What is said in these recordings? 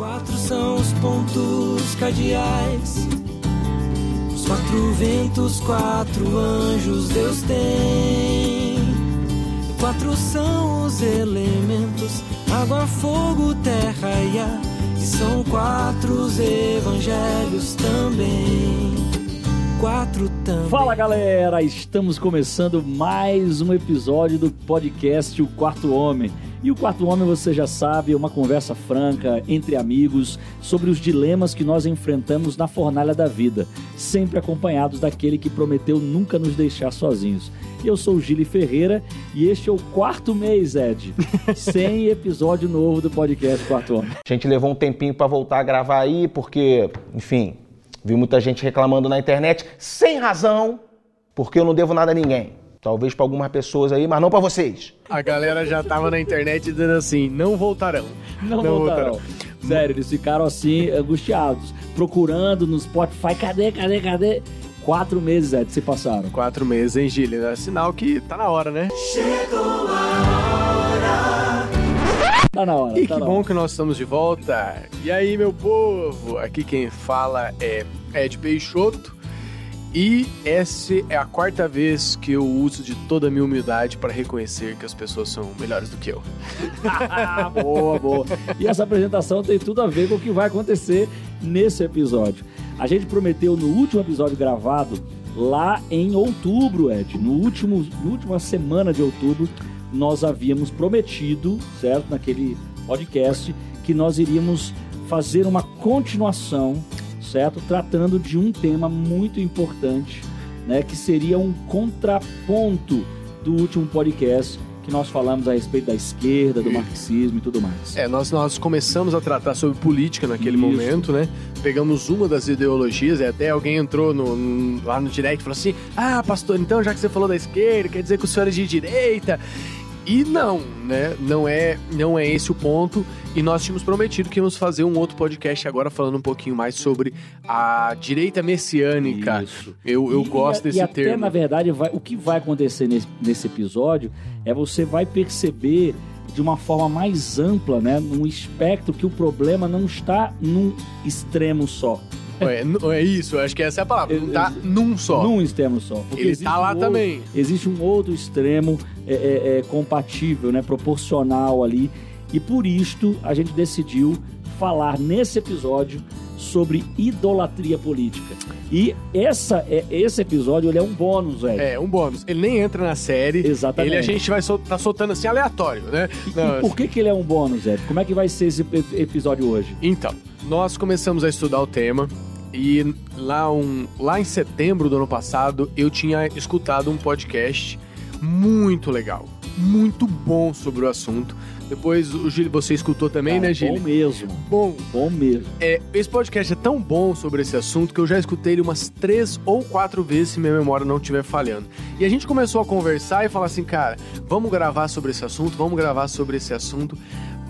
Quatro são os pontos cardeais. Os quatro ventos, quatro anjos Deus tem. Quatro são os elementos: água, fogo, terra e ar. E são quatro os evangelhos também. Quatro também. Fala galera, estamos começando mais um episódio do podcast O Quarto Homem. E o Quarto Homem, você já sabe, é uma conversa franca entre amigos sobre os dilemas que nós enfrentamos na fornalha da vida, sempre acompanhados daquele que prometeu nunca nos deixar sozinhos. Eu sou o Gili Ferreira e este é o quarto mês, Ed, sem episódio novo do podcast Quarto Homem. A gente levou um tempinho para voltar a gravar aí, porque, enfim, vi muita gente reclamando na internet, sem razão, porque eu não devo nada a ninguém. Talvez para algumas pessoas aí, mas não para vocês. A galera já tava na internet dizendo assim: não voltarão. Não, voltarão. Sério, eles ficaram assim, angustiados, procurando no Spotify, cadê, cadê, cadê? Quatro meses, Ed, se passaram. Quatro meses, hein, Gílio? É sinal que tá na hora, né? Tá na hora, E tá que na bom hora. que nós estamos de volta. E aí, meu povo? Aqui quem fala é Ed Peixoto. E essa é a quarta vez que eu uso de toda a minha humildade para reconhecer que as pessoas são melhores do que eu. Boa, boa. E essa apresentação tem tudo a ver com o que vai acontecer nesse episódio. A gente prometeu no último episódio gravado, lá em outubro, Ed, no último, na última semana de outubro, nós havíamos prometido, certo, naquele podcast, que nós iríamos fazer uma continuação, tratando de um tema muito importante, né, que seria um contraponto do último podcast que nós falamos a respeito da esquerda, do marxismo e tudo mais. É, nós, nós começamos a tratar sobre política naquele Isso. momento, né? Pegamos uma das ideologias, e até alguém entrou no- no- lá no direct e falou assim: Ah, pastor, então já que você falou da esquerda, quer dizer que o senhor é de direita. E não, né? Não é, não é esse o ponto. E nós tínhamos prometido que íamos fazer um outro podcast agora falando um pouquinho mais sobre a direita messiânica. Isso. Eu, eu E- gosto e, desse e até, termo. na verdade, vai- o que vai acontecer nesse, nesse episódio é você vai perceber de uma forma mais ampla, né, num espectro que o problema não está num extremo só. É, é isso, acho que essa é a palavra. Não tá num só. Num extremo só. Porque Ele tá lá um outro- também. Existe um outro extremo é, é, é, compatível, né, proporcional ali. E por isto a gente decidiu falar nesse episódio sobre idolatria política. E essa, é, esse episódio ele é um bônus, velho. É, um bônus. Ele nem entra na série. Exatamente. Ele a gente vai sol tá soltando assim aleatório, né? E, Não, e por que, que ele é um bônus, Zé? Como é que vai ser esse ep- episódio hoje? Então, nós começamos a estudar o tema e lá, um, lá em setembro do ano passado eu tinha escutado um podcast muito legal, muito bom sobre o assunto. Depois o Gil, você escutou também, Cara, né, Gil? Bom mesmo. Bom, Bom mesmo. é, esse podcast é tão bom sobre esse assunto que eu já escutei ele umas três ou quatro vezes se minha memória não estiver falhando. E a gente começou a conversar e falar assim, cara, vamos gravar sobre esse assunto, vamos gravar sobre esse assunto.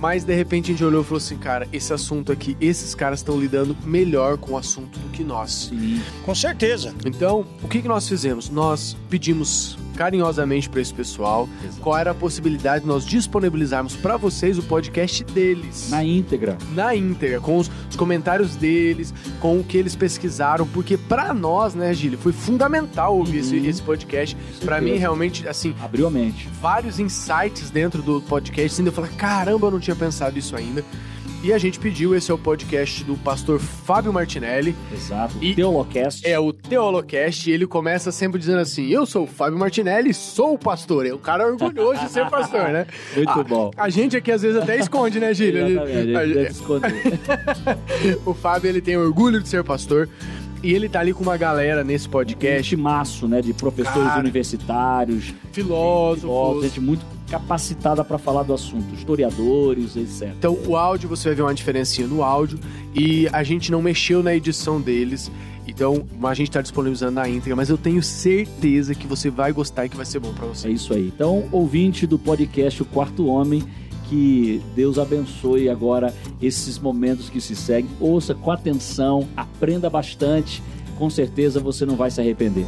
Mas de repente a gente olhou e falou assim, cara, esse assunto aqui, esses caras estão lidando melhor com o assunto do que nós. Sim. Com certeza. Então, o que, que nós fizemos? Nós pedimos carinhosamente para esse pessoal qual era a possibilidade de nós disponibilizarmos para vocês o podcast deles Na íntegra. na íntegra, com os, os comentários deles, com o que eles pesquisaram, porque pra nós, né, Gílio, foi fundamental ouvir esse, Uhum. esse podcast. Com Pra mim, realmente, assim, Abriu a mente. vários insights dentro do podcast, assim, eu falei, caramba, eu não tinha pensado isso ainda. E a gente pediu, esse é o podcast do pastor Fábio Martinelli, Exato. E- Teolocast. é o Teolocast, e ele começa sempre dizendo assim, eu sou o Fábio Martinelli, sou o pastor. É o cara orgulhoso de ser pastor, né? Muito Ah, bom. A gente aqui às vezes até esconde, né, Gílio? Exatamente. A gente deve esconder. O Fábio, ele tem orgulho de ser pastor. E ele tá ali com uma galera nesse Um podcast, timaço, né? De professores Cara. universitários, filósofos. filósofos, gente muito capacitada para falar do assunto, historiadores, etc. Então, o áudio, você vai ver uma diferencinha no áudio. E a gente não mexeu na edição deles. Então, a gente tá disponibilizando na íntegra. Mas eu tenho certeza que você vai gostar e que vai ser bom pra É você. isso aí. Então, ouvinte do podcast O Quarto Homem, que Deus abençoe agora esses momentos que se seguem. Ouça com atenção, aprenda bastante. Com certeza você não vai se arrepender.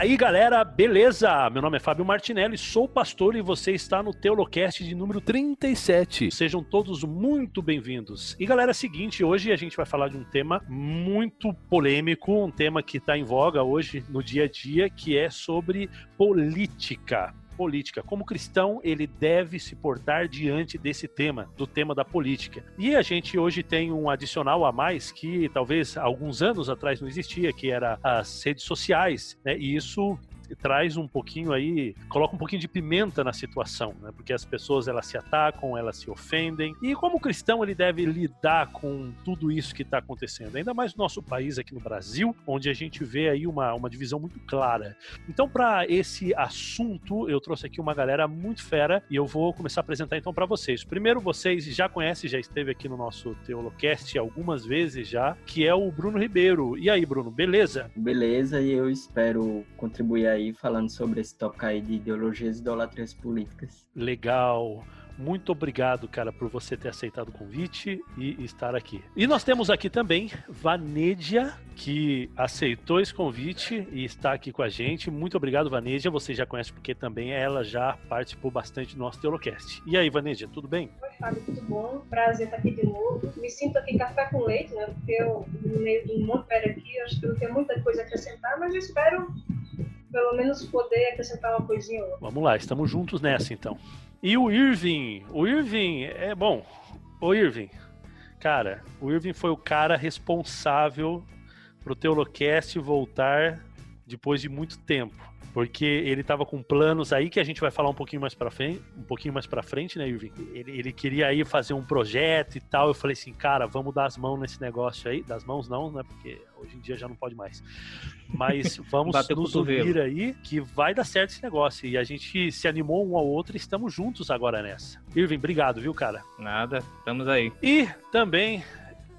Aí, galera, beleza? Meu nome é Fábio Martinelli, sou pastor e você está no Teolocast de número 37. Sejam todos muito bem-vindos. E galera, é seguinte, hoje a gente vai falar de um tema muito polêmico, um tema que está em voga hoje no dia a dia, que é sobre política política. Como cristão, ele deve se portar diante desse tema, do tema da política. E a gente hoje tem um adicional a mais que talvez alguns anos atrás não existia, que era as redes sociais, né? E isso traz um pouquinho aí, coloca um pouquinho de pimenta na situação, né? Porque as pessoas elas se atacam, elas se ofendem. E como cristão ele deve lidar com tudo isso que está acontecendo, ainda mais no nosso país aqui no Brasil, onde a gente vê aí uma, uma divisão muito clara. Então, para esse assunto, eu trouxe aqui uma galera muito fera e eu vou começar a apresentar então para vocês. Primeiro, vocês já conhecem, já esteve aqui no nosso Teolocast algumas vezes já, que é o Bruno Ribeiro. E aí, Bruno, beleza? Beleza, e eu espero contribuir aí aí falando sobre esse tópico aí de ideologias e idolatrias políticas. Legal. Muito obrigado, cara, por você ter aceitado o convite e estar aqui. E nós temos aqui também Vanédia, que aceitou esse convite e está aqui com a gente. Muito obrigado, Vanédia. Você já conhece porque também ela já participou bastante do nosso Teolocast. E aí, Vanédia, tudo bem? Oi, Fábio, tudo bom? Prazer estar aqui de novo. Me sinto aqui café com leite, né? Porque eu, no meio de um monte de aqui, acho que eu tenho muita coisa a acrescentar, mas eu espero pelo menos poder acrescentar uma coisinha ou outra. Vamos lá, estamos juntos nessa então. E o Irving, o Irving é bom. O Irving, cara, o Irving foi o cara responsável pro Teolocast voltar depois de muito tempo porque ele estava com planos aí que a gente vai falar um pouquinho mais para frente, um pouquinho mais para frente, né, Irving? Ele, ele queria aí fazer um projeto e tal. Eu falei assim, cara, vamos dar as mãos nesse negócio aí, das mãos não, né? Porque hoje em dia já não pode mais. Mas vamos nos unir aí que vai dar certo esse negócio. E a gente se animou um ao outro e estamos juntos agora nessa. Irving, obrigado, viu, cara? Nada, estamos aí. E também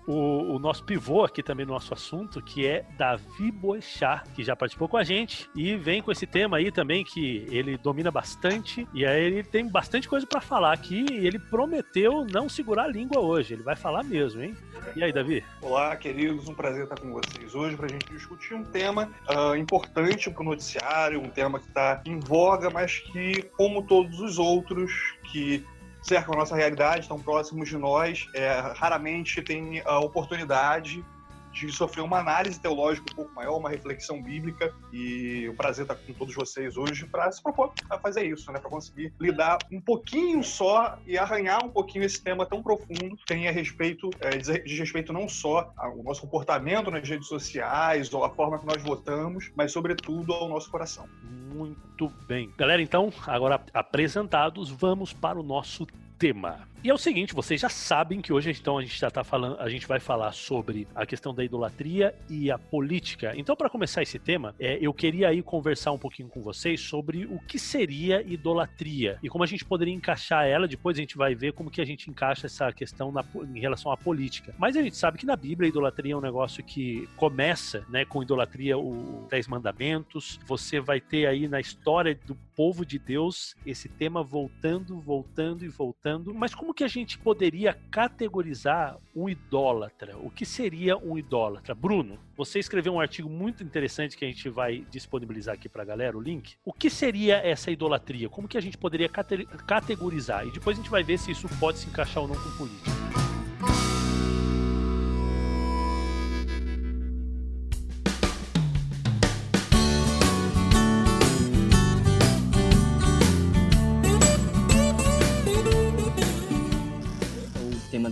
o, o, nosso pivô aqui também no nosso assunto, que é Davi Boechat, que já participou com a gente e vem com esse tema aí também que ele domina bastante e aí ele tem bastante coisa para falar aqui e ele prometeu não segurar a língua hoje, ele vai falar mesmo, hein? E aí, Davi? Olá, queridos, um prazer estar com vocês hoje para a gente discutir um tema uh, importante para o noticiário, um tema que está em voga, mas que, como todos os outros que cercam a nossa realidade, estão próximos de nós, é, raramente tem a oportunidade de sofrer uma análise teológica um pouco maior, uma reflexão bíblica, e o prazer estar com todos vocês hoje para se propor a fazer isso, né? Para conseguir lidar um pouquinho só e arranhar um pouquinho esse tema tão profundo que tem a respeito, é, diz respeito não só ao nosso comportamento nas redes sociais ou a forma que nós votamos, mas sobretudo ao nosso coração. Muito bem. Galera, então, agora apresentados, vamos para o nosso tema. E é o seguinte, vocês já sabem que hoje então a gente já tá falando, a gente vai falar sobre a questão da idolatria e a política. Então, para começar esse tema, é, eu queria aí conversar um pouquinho com vocês sobre o que seria idolatria e como a gente poderia encaixar ela. Depois a gente vai ver como que a gente encaixa essa questão na, em relação à política. Mas a gente sabe que na Bíblia a idolatria é um negócio que começa, né, com idolatria o Dez Mandamentos. Você vai ter aí na história do povo de Deus esse tema voltando, voltando e voltando. Mas como como que a gente poderia categorizar um idólatra? O que seria um idólatra? Bruno, você escreveu um artigo muito interessante que a gente vai disponibilizar aqui para a galera, o link. O que seria essa idolatria? Como que a gente poderia categorizar? E depois a gente vai ver se isso pode se encaixar ou não com política.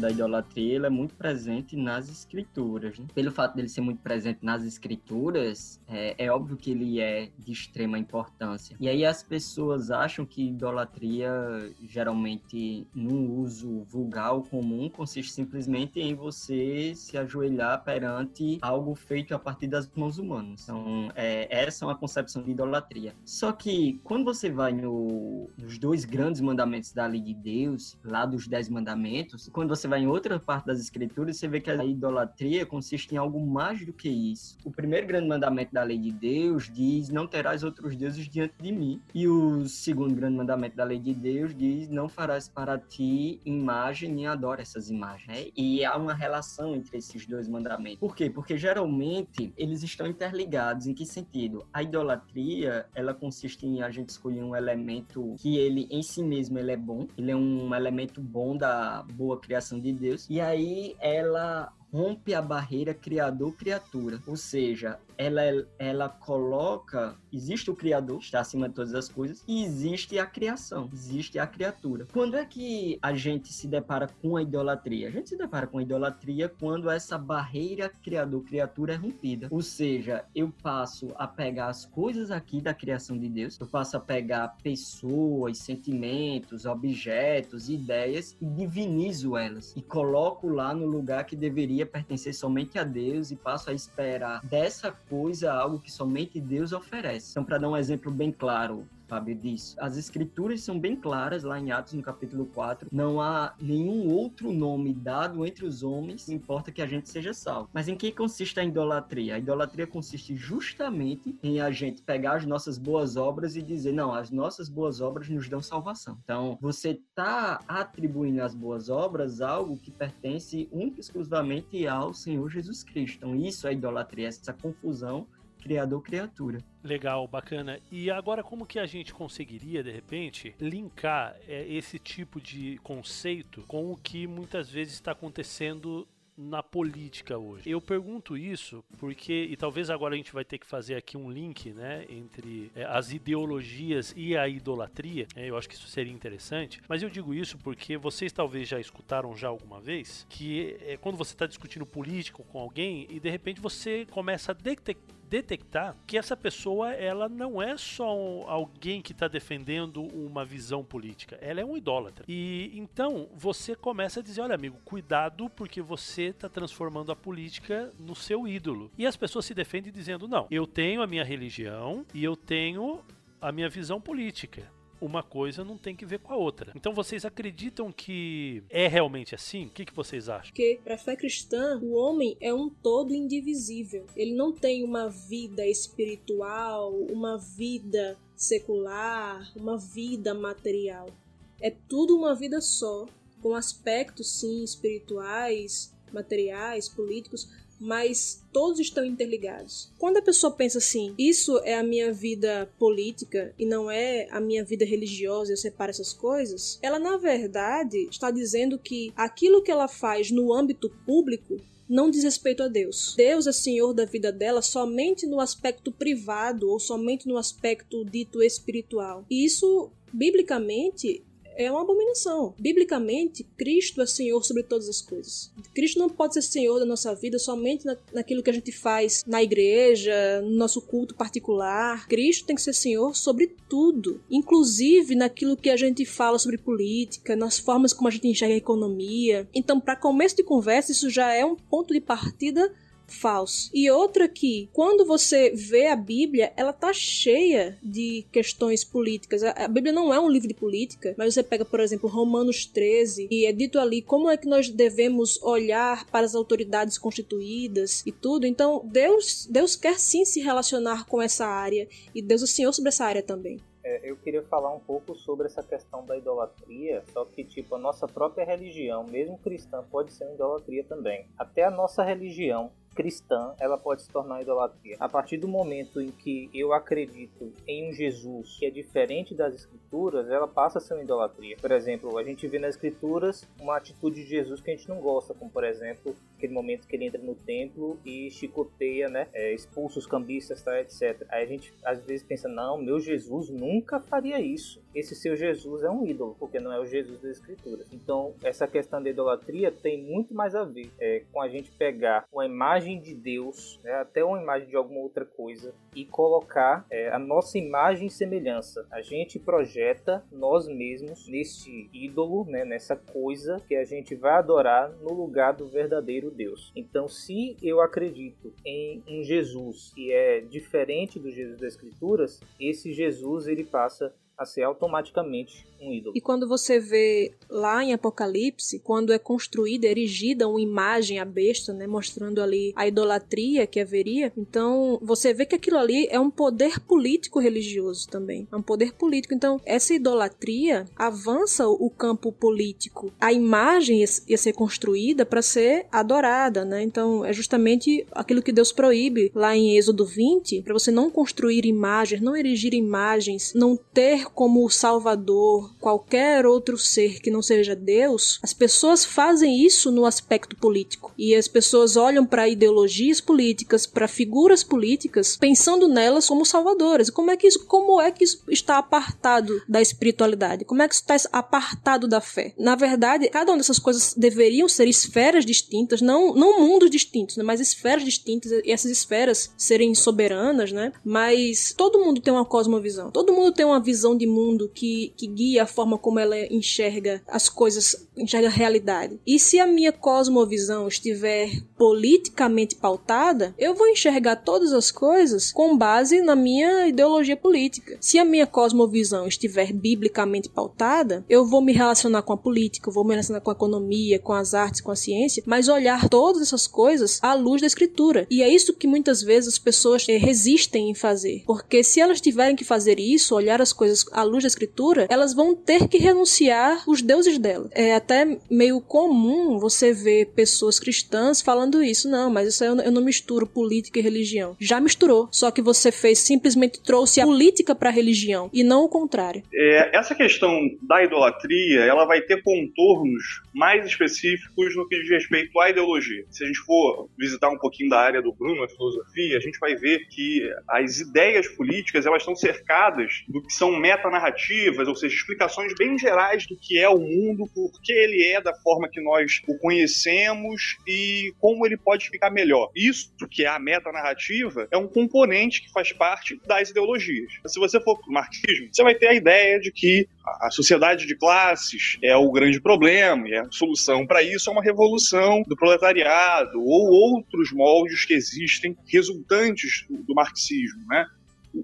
Da idolatria ele é muito presente nas escrituras. Né? Pelo fato dele ser muito presente nas escrituras, é, é, óbvio que ele é de extrema importância. E aí as pessoas acham que idolatria, geralmente, num uso vulgar ou comum, consiste simplesmente em você se ajoelhar perante algo feito a partir das mãos humanas. Então, é, essa é uma concepção de idolatria. Só que quando você vai no, nos dois grandes mandamentos da lei de Deus, lá dos dez mandamentos, quando você vai em outra parte das escrituras, você vê que a idolatria consiste em algo mais do que isso. O primeiro grande mandamento da lei de Deus diz: Não terás outros deuses diante de mim. E o segundo grande mandamento da lei de Deus diz: Não farás para ti imagem nem adora essas imagens. Né? E há uma relação entre esses dois mandamentos. Por quê? Porque geralmente eles estão interligados. Em que sentido? A idolatria, ela consiste em a gente escolher um elemento que ele em si mesmo ele é bom, ele é um elemento bom da boa criação de Deus. E aí ela rompe a barreira criador-criatura. Ou seja, ela, ela coloca. Existe o Criador, está acima de todas as coisas, e existe a criação, existe a criatura. Quando é que a gente se depara com a idolatria? A gente se depara com a idolatria quando essa barreira criador-criatura é rompida. Ou seja, eu passo a pegar as coisas aqui da criação de Deus, eu passo a pegar pessoas, sentimentos, objetos, ideias e divinizo elas e coloco lá no lugar que deveria pertencer somente a Deus e passo a esperar dessa coisa algo que somente Deus oferece. Então, para dar um exemplo bem claro, Fábio, disso. As escrituras são bem claras lá em Atos, no capítulo 4. Não há nenhum outro nome dado entre os homens, importa que a gente seja salvo. Mas em que consiste a idolatria? A idolatria consiste justamente em a gente pegar as nossas boas obras e dizer, não, as nossas boas obras nos dão salvação. Então, você está atribuindo às boas obras algo que pertence única e exclusivamente ao Senhor Jesus Cristo. Então, isso é idolatria, essa confusão criador-criatura. Legal, bacana. E agora, como que a gente conseguiria, de repente, linkar é, esse tipo de conceito com o que muitas vezes está acontecendo na política hoje. Eu pergunto isso porque, e talvez agora a gente vai ter que fazer aqui um link, né, entre é, as ideologias e a idolatria. É, eu acho que isso seria interessante. Mas eu digo isso porque vocês talvez já escutaram já alguma vez que é, quando você está discutindo política com alguém e de repente você começa a detectar detectar que essa pessoa ela não é só um, alguém que está defendendo uma visão política, ela é um idólatra. E então você começa a dizer, olha amigo, cuidado porque você está transformando a política no seu ídolo. E as pessoas se defendem dizendo, não, eu tenho a minha religião e eu tenho a minha visão política uma coisa não tem que ver com a outra. Então vocês acreditam que é realmente assim? O que, que vocês acham? Porque para a fé cristã, o homem é um todo indivisível. Ele não tem uma vida espiritual, uma vida secular, uma vida material. É tudo uma vida só, com aspectos sim espirituais, materiais, políticos, mas todos estão interligados. Quando a pessoa pensa assim, isso é a minha vida política e não é a minha vida religiosa, eu separo essas coisas, ela na verdade está dizendo que aquilo que ela faz no âmbito público não diz respeito a Deus. Deus é senhor da vida dela somente no aspecto privado ou somente no aspecto dito espiritual. E isso, biblicamente, é uma abominação. Biblicamente, Cristo é Senhor sobre todas as coisas. Cristo não pode ser Senhor da nossa vida somente na, naquilo que a gente faz na igreja, no nosso culto particular. Cristo tem que ser Senhor sobre tudo, inclusive naquilo que a gente fala sobre política, nas formas como a gente enxerga a economia. Então, para começo de conversa, isso já é um ponto de partida falso. E outra que, quando você vê a Bíblia, ela tá cheia de questões políticas. A Bíblia não é um livro de política, mas você pega, por exemplo, Romanos 13, e é dito ali como é que nós devemos olhar para as autoridades constituídas e tudo. Então, Deus, Deus quer sim se relacionar com essa área, e Deus é Senhor sobre essa área também. É, eu queria falar um pouco sobre essa questão da idolatria, só que tipo a nossa própria religião, mesmo cristã, pode ser uma idolatria também. Até a nossa religião cristã, ela pode se tornar idolatria. A partir do momento em que eu acredito em um Jesus que é diferente das escrituras, ela passa a ser uma idolatria. Por exemplo, a gente vê nas escrituras uma atitude de Jesus que a gente não gosta, como por exemplo, aquele momento que ele entra no templo e chicoteia, né, é, expulsa os cambistas, tá, etc. Aí a gente às vezes pensa, não, meu Jesus nunca faria isso. Esse seu Jesus é um ídolo, porque não é o Jesus das escrituras. Então, essa questão da idolatria tem muito mais a ver é, com a gente pegar uma imagem de Deus, né, até uma imagem de alguma outra coisa, e colocar é, a nossa imagem e semelhança. A gente projeta nós mesmos neste ídolo, né, nessa coisa que a gente vai adorar no lugar do verdadeiro Deus. Então, se eu acredito em um Jesus que é diferente do Jesus das Escrituras, esse Jesus ele passa a ser automaticamente um ídolo. E quando você vê lá em Apocalipse, quando é construída, erigida uma imagem à besta, né, mostrando ali a idolatria que haveria, então você vê que aquilo ali é um poder político religioso também, é um poder político. Então essa idolatria avança o campo político. A imagem ia ser construída para ser adorada, né? Então é justamente aquilo que Deus proíbe lá em Êxodo 20, para você não construir imagens, não erigir imagens, não ter como salvador qualquer outro ser que não seja Deus. As pessoas fazem isso no aspecto político. E as pessoas olham para ideologias políticas, para figuras políticas, pensando nelas como salvadoras. Como é que isso, como é que isso está apartado da espiritualidade? Como é que isso está apartado da fé? Na verdade, cada uma dessas coisas deveriam ser esferas distintas, não, não mundos distintos, né, mas esferas distintas, e essas esferas serem soberanas, né? Mas todo mundo tem uma cosmovisão. Todo mundo tem uma visão de mundo que, que guia a forma como ela enxerga as coisas, enxerga a realidade. E se a minha cosmovisão estiver politicamente pautada, eu vou enxergar todas as coisas com base na minha ideologia política. Se a minha cosmovisão estiver biblicamente pautada, eu vou me relacionar com a política, vou me relacionar com a economia, com as artes, com a ciência, mas olhar todas essas coisas à luz da escritura. E é isso que muitas vezes as pessoas eh, resistem em fazer. Porque se elas tiverem que fazer isso, olhar as coisas à luz da escritura, elas vão ter que renunciar os deuses dela. É até meio comum você ver pessoas cristãs falando isso. Não, mas isso aí eu não misturo política e religião. Já misturou. Só que você fez, simplesmente trouxe a política para a religião e não o contrário. É, essa questão da idolatria, ela vai ter contornos mais específicos no que diz respeito à ideologia. Se a gente for visitar um pouquinho da área do Bruno, a filosofia, a gente vai ver que as ideias políticas elas estão cercadas do que são metanarrativas, ou seja, explicações bem gerais do que é o mundo, por que ele é da forma que nós o conhecemos e como ele pode ficar melhor. Isso que é a metanarrativa é um componente que faz parte das ideologias. Se você for para o marxismo, você vai ter a ideia de que a sociedade de classes é o grande problema e a solução para isso é uma revolução do proletariado ou outros moldes que existem resultantes do, do marxismo, né?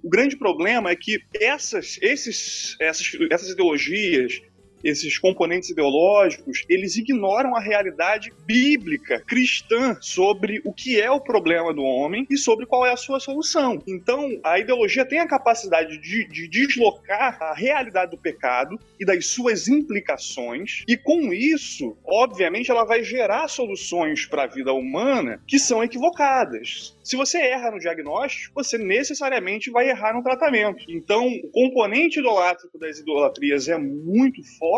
O grande problema é que essas, esses, essas, essas ideologias esses componentes ideológicos, eles ignoram a realidade bíblica, cristã, sobre o que é o problema do homem e sobre qual é a sua solução. Então, a ideologia tem a capacidade de, de deslocar a realidade do pecado e das suas implicações, e com isso, obviamente, ela vai gerar soluções para a vida humana que são equivocadas. Se você erra no diagnóstico, você necessariamente vai errar no tratamento. Então, o componente idolátrico das idolatrias é muito forte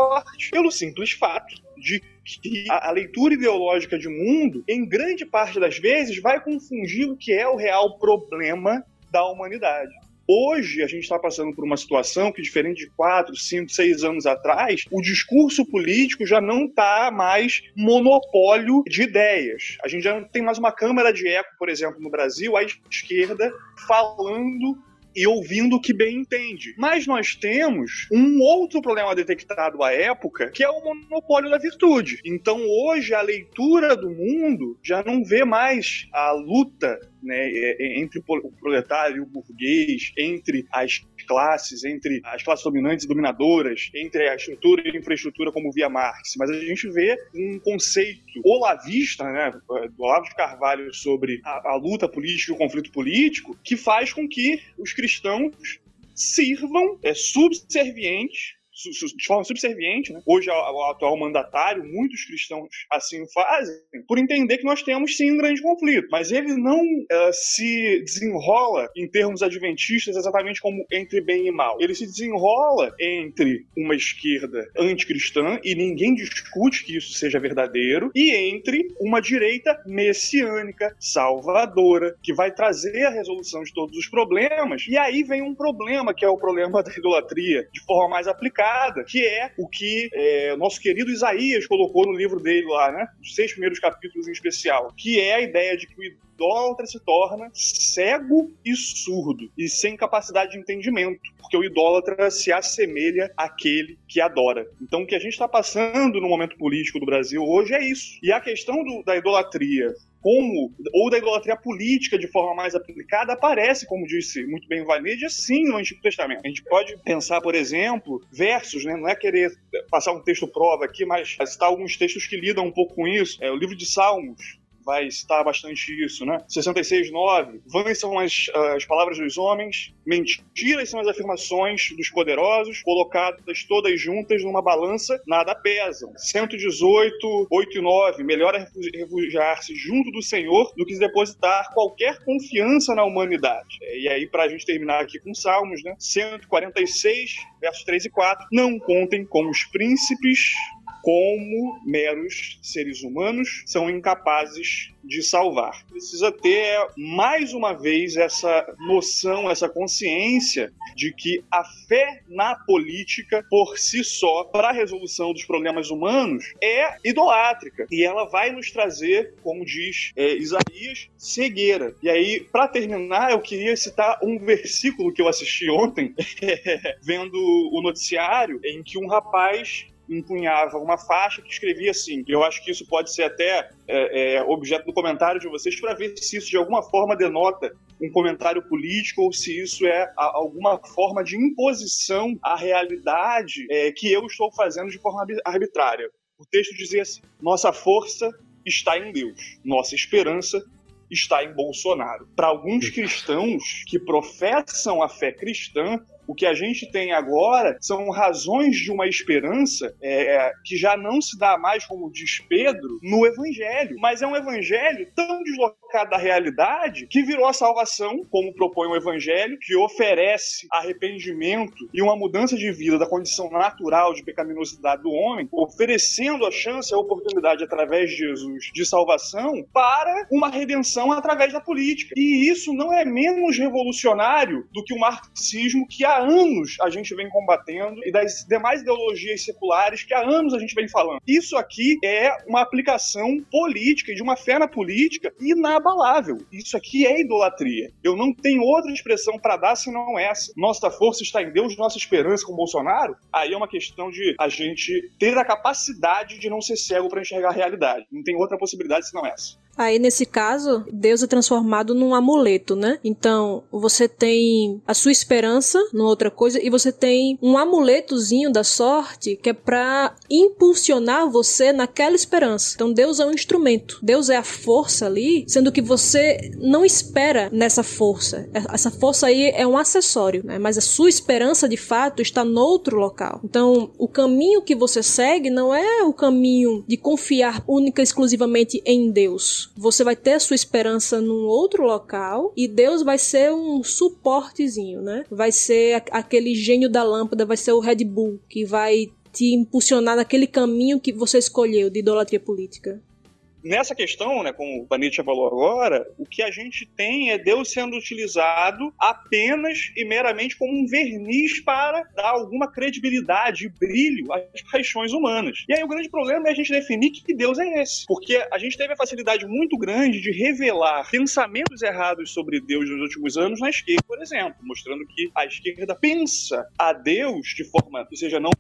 pelo simples fato de que a, leitura ideológica de mundo, em grande parte das vezes, vai confundir o que é o real problema da humanidade. Hoje a gente está passando por uma situação que, diferente de quatro, cinco, seis anos atrás, o discurso político já não está mais monopólio de ideias. A gente já não tem mais uma câmara de eco, por exemplo, no Brasil, à esquerda falando e ouvindo o que bem entende. Mas nós temos um outro problema detectado à época, que é o monopólio da virtude. Então hoje a leitura do mundo já não vê mais a luta né, é, é, entre o proletário e o burguês, entre as classes, entre as classes dominantes e dominadoras, entre a estrutura e a infraestrutura como via Marx, mas a gente vê um conceito olavista, né, do Olavo de Carvalho sobre a, a luta política e o conflito político, que faz com que os cristãos sirvam é, subservientes de forma subserviente, né? hoje ao, atual mandatário, muitos cristãos assim fazem, por entender que nós temos sim um grande conflito, mas ele não uh, se desenrola em termos adventistas exatamente como entre bem e mal. Ele se desenrola entre uma esquerda anticristã, e ninguém discute que isso seja verdadeiro, e entre uma direita messiânica, salvadora, que vai trazer a resolução de todos os problemas. E aí vem um problema, que é o problema da idolatria, de forma mais aplicada que é o que é, o nosso querido Isaías colocou no livro dele lá, né? Os seis primeiros capítulos em especial, que é a ideia de que idólatra se torna cego e surdo e sem capacidade de entendimento, porque o idólatra se assemelha àquele que adora. Então, o que a gente está passando no momento político do Brasil hoje é isso. E a questão do, da idolatria como, ou da idolatria política de forma mais aplicada, aparece, como disse muito bem o Vanedia, sim no Antigo Testamento. A gente pode pensar, por exemplo, versos, né? não é querer passar um texto prova aqui, mas citar alguns textos que lidam um pouco com isso. É, o livro de Salmos, vai citar bastante isso, né? 66.9, vãs são as, as palavras dos homens, mentiras são as afirmações dos poderosos, colocadas todas juntas numa balança, nada pesam. 118, 8 e 9, melhor é refugiar-se junto do Senhor do que depositar qualquer confiança na humanidade. E aí, para a gente terminar aqui com Salmos, né? 146, versos 3 e 4, não contem com os príncipes como meros seres humanos são incapazes de salvar. Precisa ter mais uma vez essa noção, essa consciência de que a fé na política por si só para a resolução dos problemas humanos é idolátrica e ela vai nos trazer, como diz é, Isaías, cegueira. E aí, para terminar, eu queria citar um versículo que eu assisti ontem, vendo o noticiário, em que um rapaz empunhava uma faixa que escrevia assim. Eu acho que isso pode ser até é, é, objeto do comentário de vocês para ver se isso de alguma forma denota um comentário político ou se isso é a, alguma forma de imposição à realidade é, que eu estou fazendo de forma arbitrária. O texto dizia assim: nossa força está em Deus, nossa esperança está em Bolsonaro. Para alguns cristãos que professam a fé cristã, o que a gente tem agora são razões de uma esperança é, que já não se dá mais, como diz Pedro, no Evangelho. Mas é um Evangelho tão deslocado da realidade que virou a salvação, como propõe o Evangelho, que oferece arrependimento e uma mudança de vida da condição natural de pecaminosidade do homem, oferecendo a chance, a oportunidade através de Jesus de salvação para uma redenção através da política. E isso não é menos revolucionário do que o marxismo que há anos a gente vem combatendo e das demais ideologias seculares que há anos a gente vem falando. Isso aqui é uma aplicação política e de uma fé na política inabalável. Isso aqui é idolatria. Eu não tenho outra expressão para dar senão essa. Nossa força está em Deus, nossa esperança com Bolsonaro. Aí é uma questão de a gente ter a capacidade de não ser cego para enxergar a realidade. Não tem outra possibilidade senão essa. Aí, nesse caso, Deus é transformado num amuleto, né? Então, você tem a sua esperança numa outra coisa e você tem um amuletozinho da sorte que é para impulsionar você naquela esperança. Então, Deus é um instrumento. Deus é a força ali, sendo que você não espera nessa força. Essa força aí é um acessório, né? Mas a sua esperança, de fato, está no outro local. Então, o caminho que você segue não é o caminho de confiar única e exclusivamente em Deus você vai ter a sua esperança num outro local e Deus vai ser um suportezinho, né? Vai ser aquele gênio da lâmpada, vai ser o Red Bull que vai te impulsionar naquele caminho que você escolheu de idolatria política nessa questão, né, como o Panit falou agora, o que a gente tem é Deus sendo utilizado apenas e meramente como um verniz para dar alguma credibilidade e brilho às paixões humanas. E aí o grande problema é a gente definir que Deus é esse. Porque a gente teve a facilidade muito grande de revelar pensamentos errados sobre Deus nos últimos anos na esquerda, por exemplo, mostrando que a esquerda pensa a Deus de forma que seja não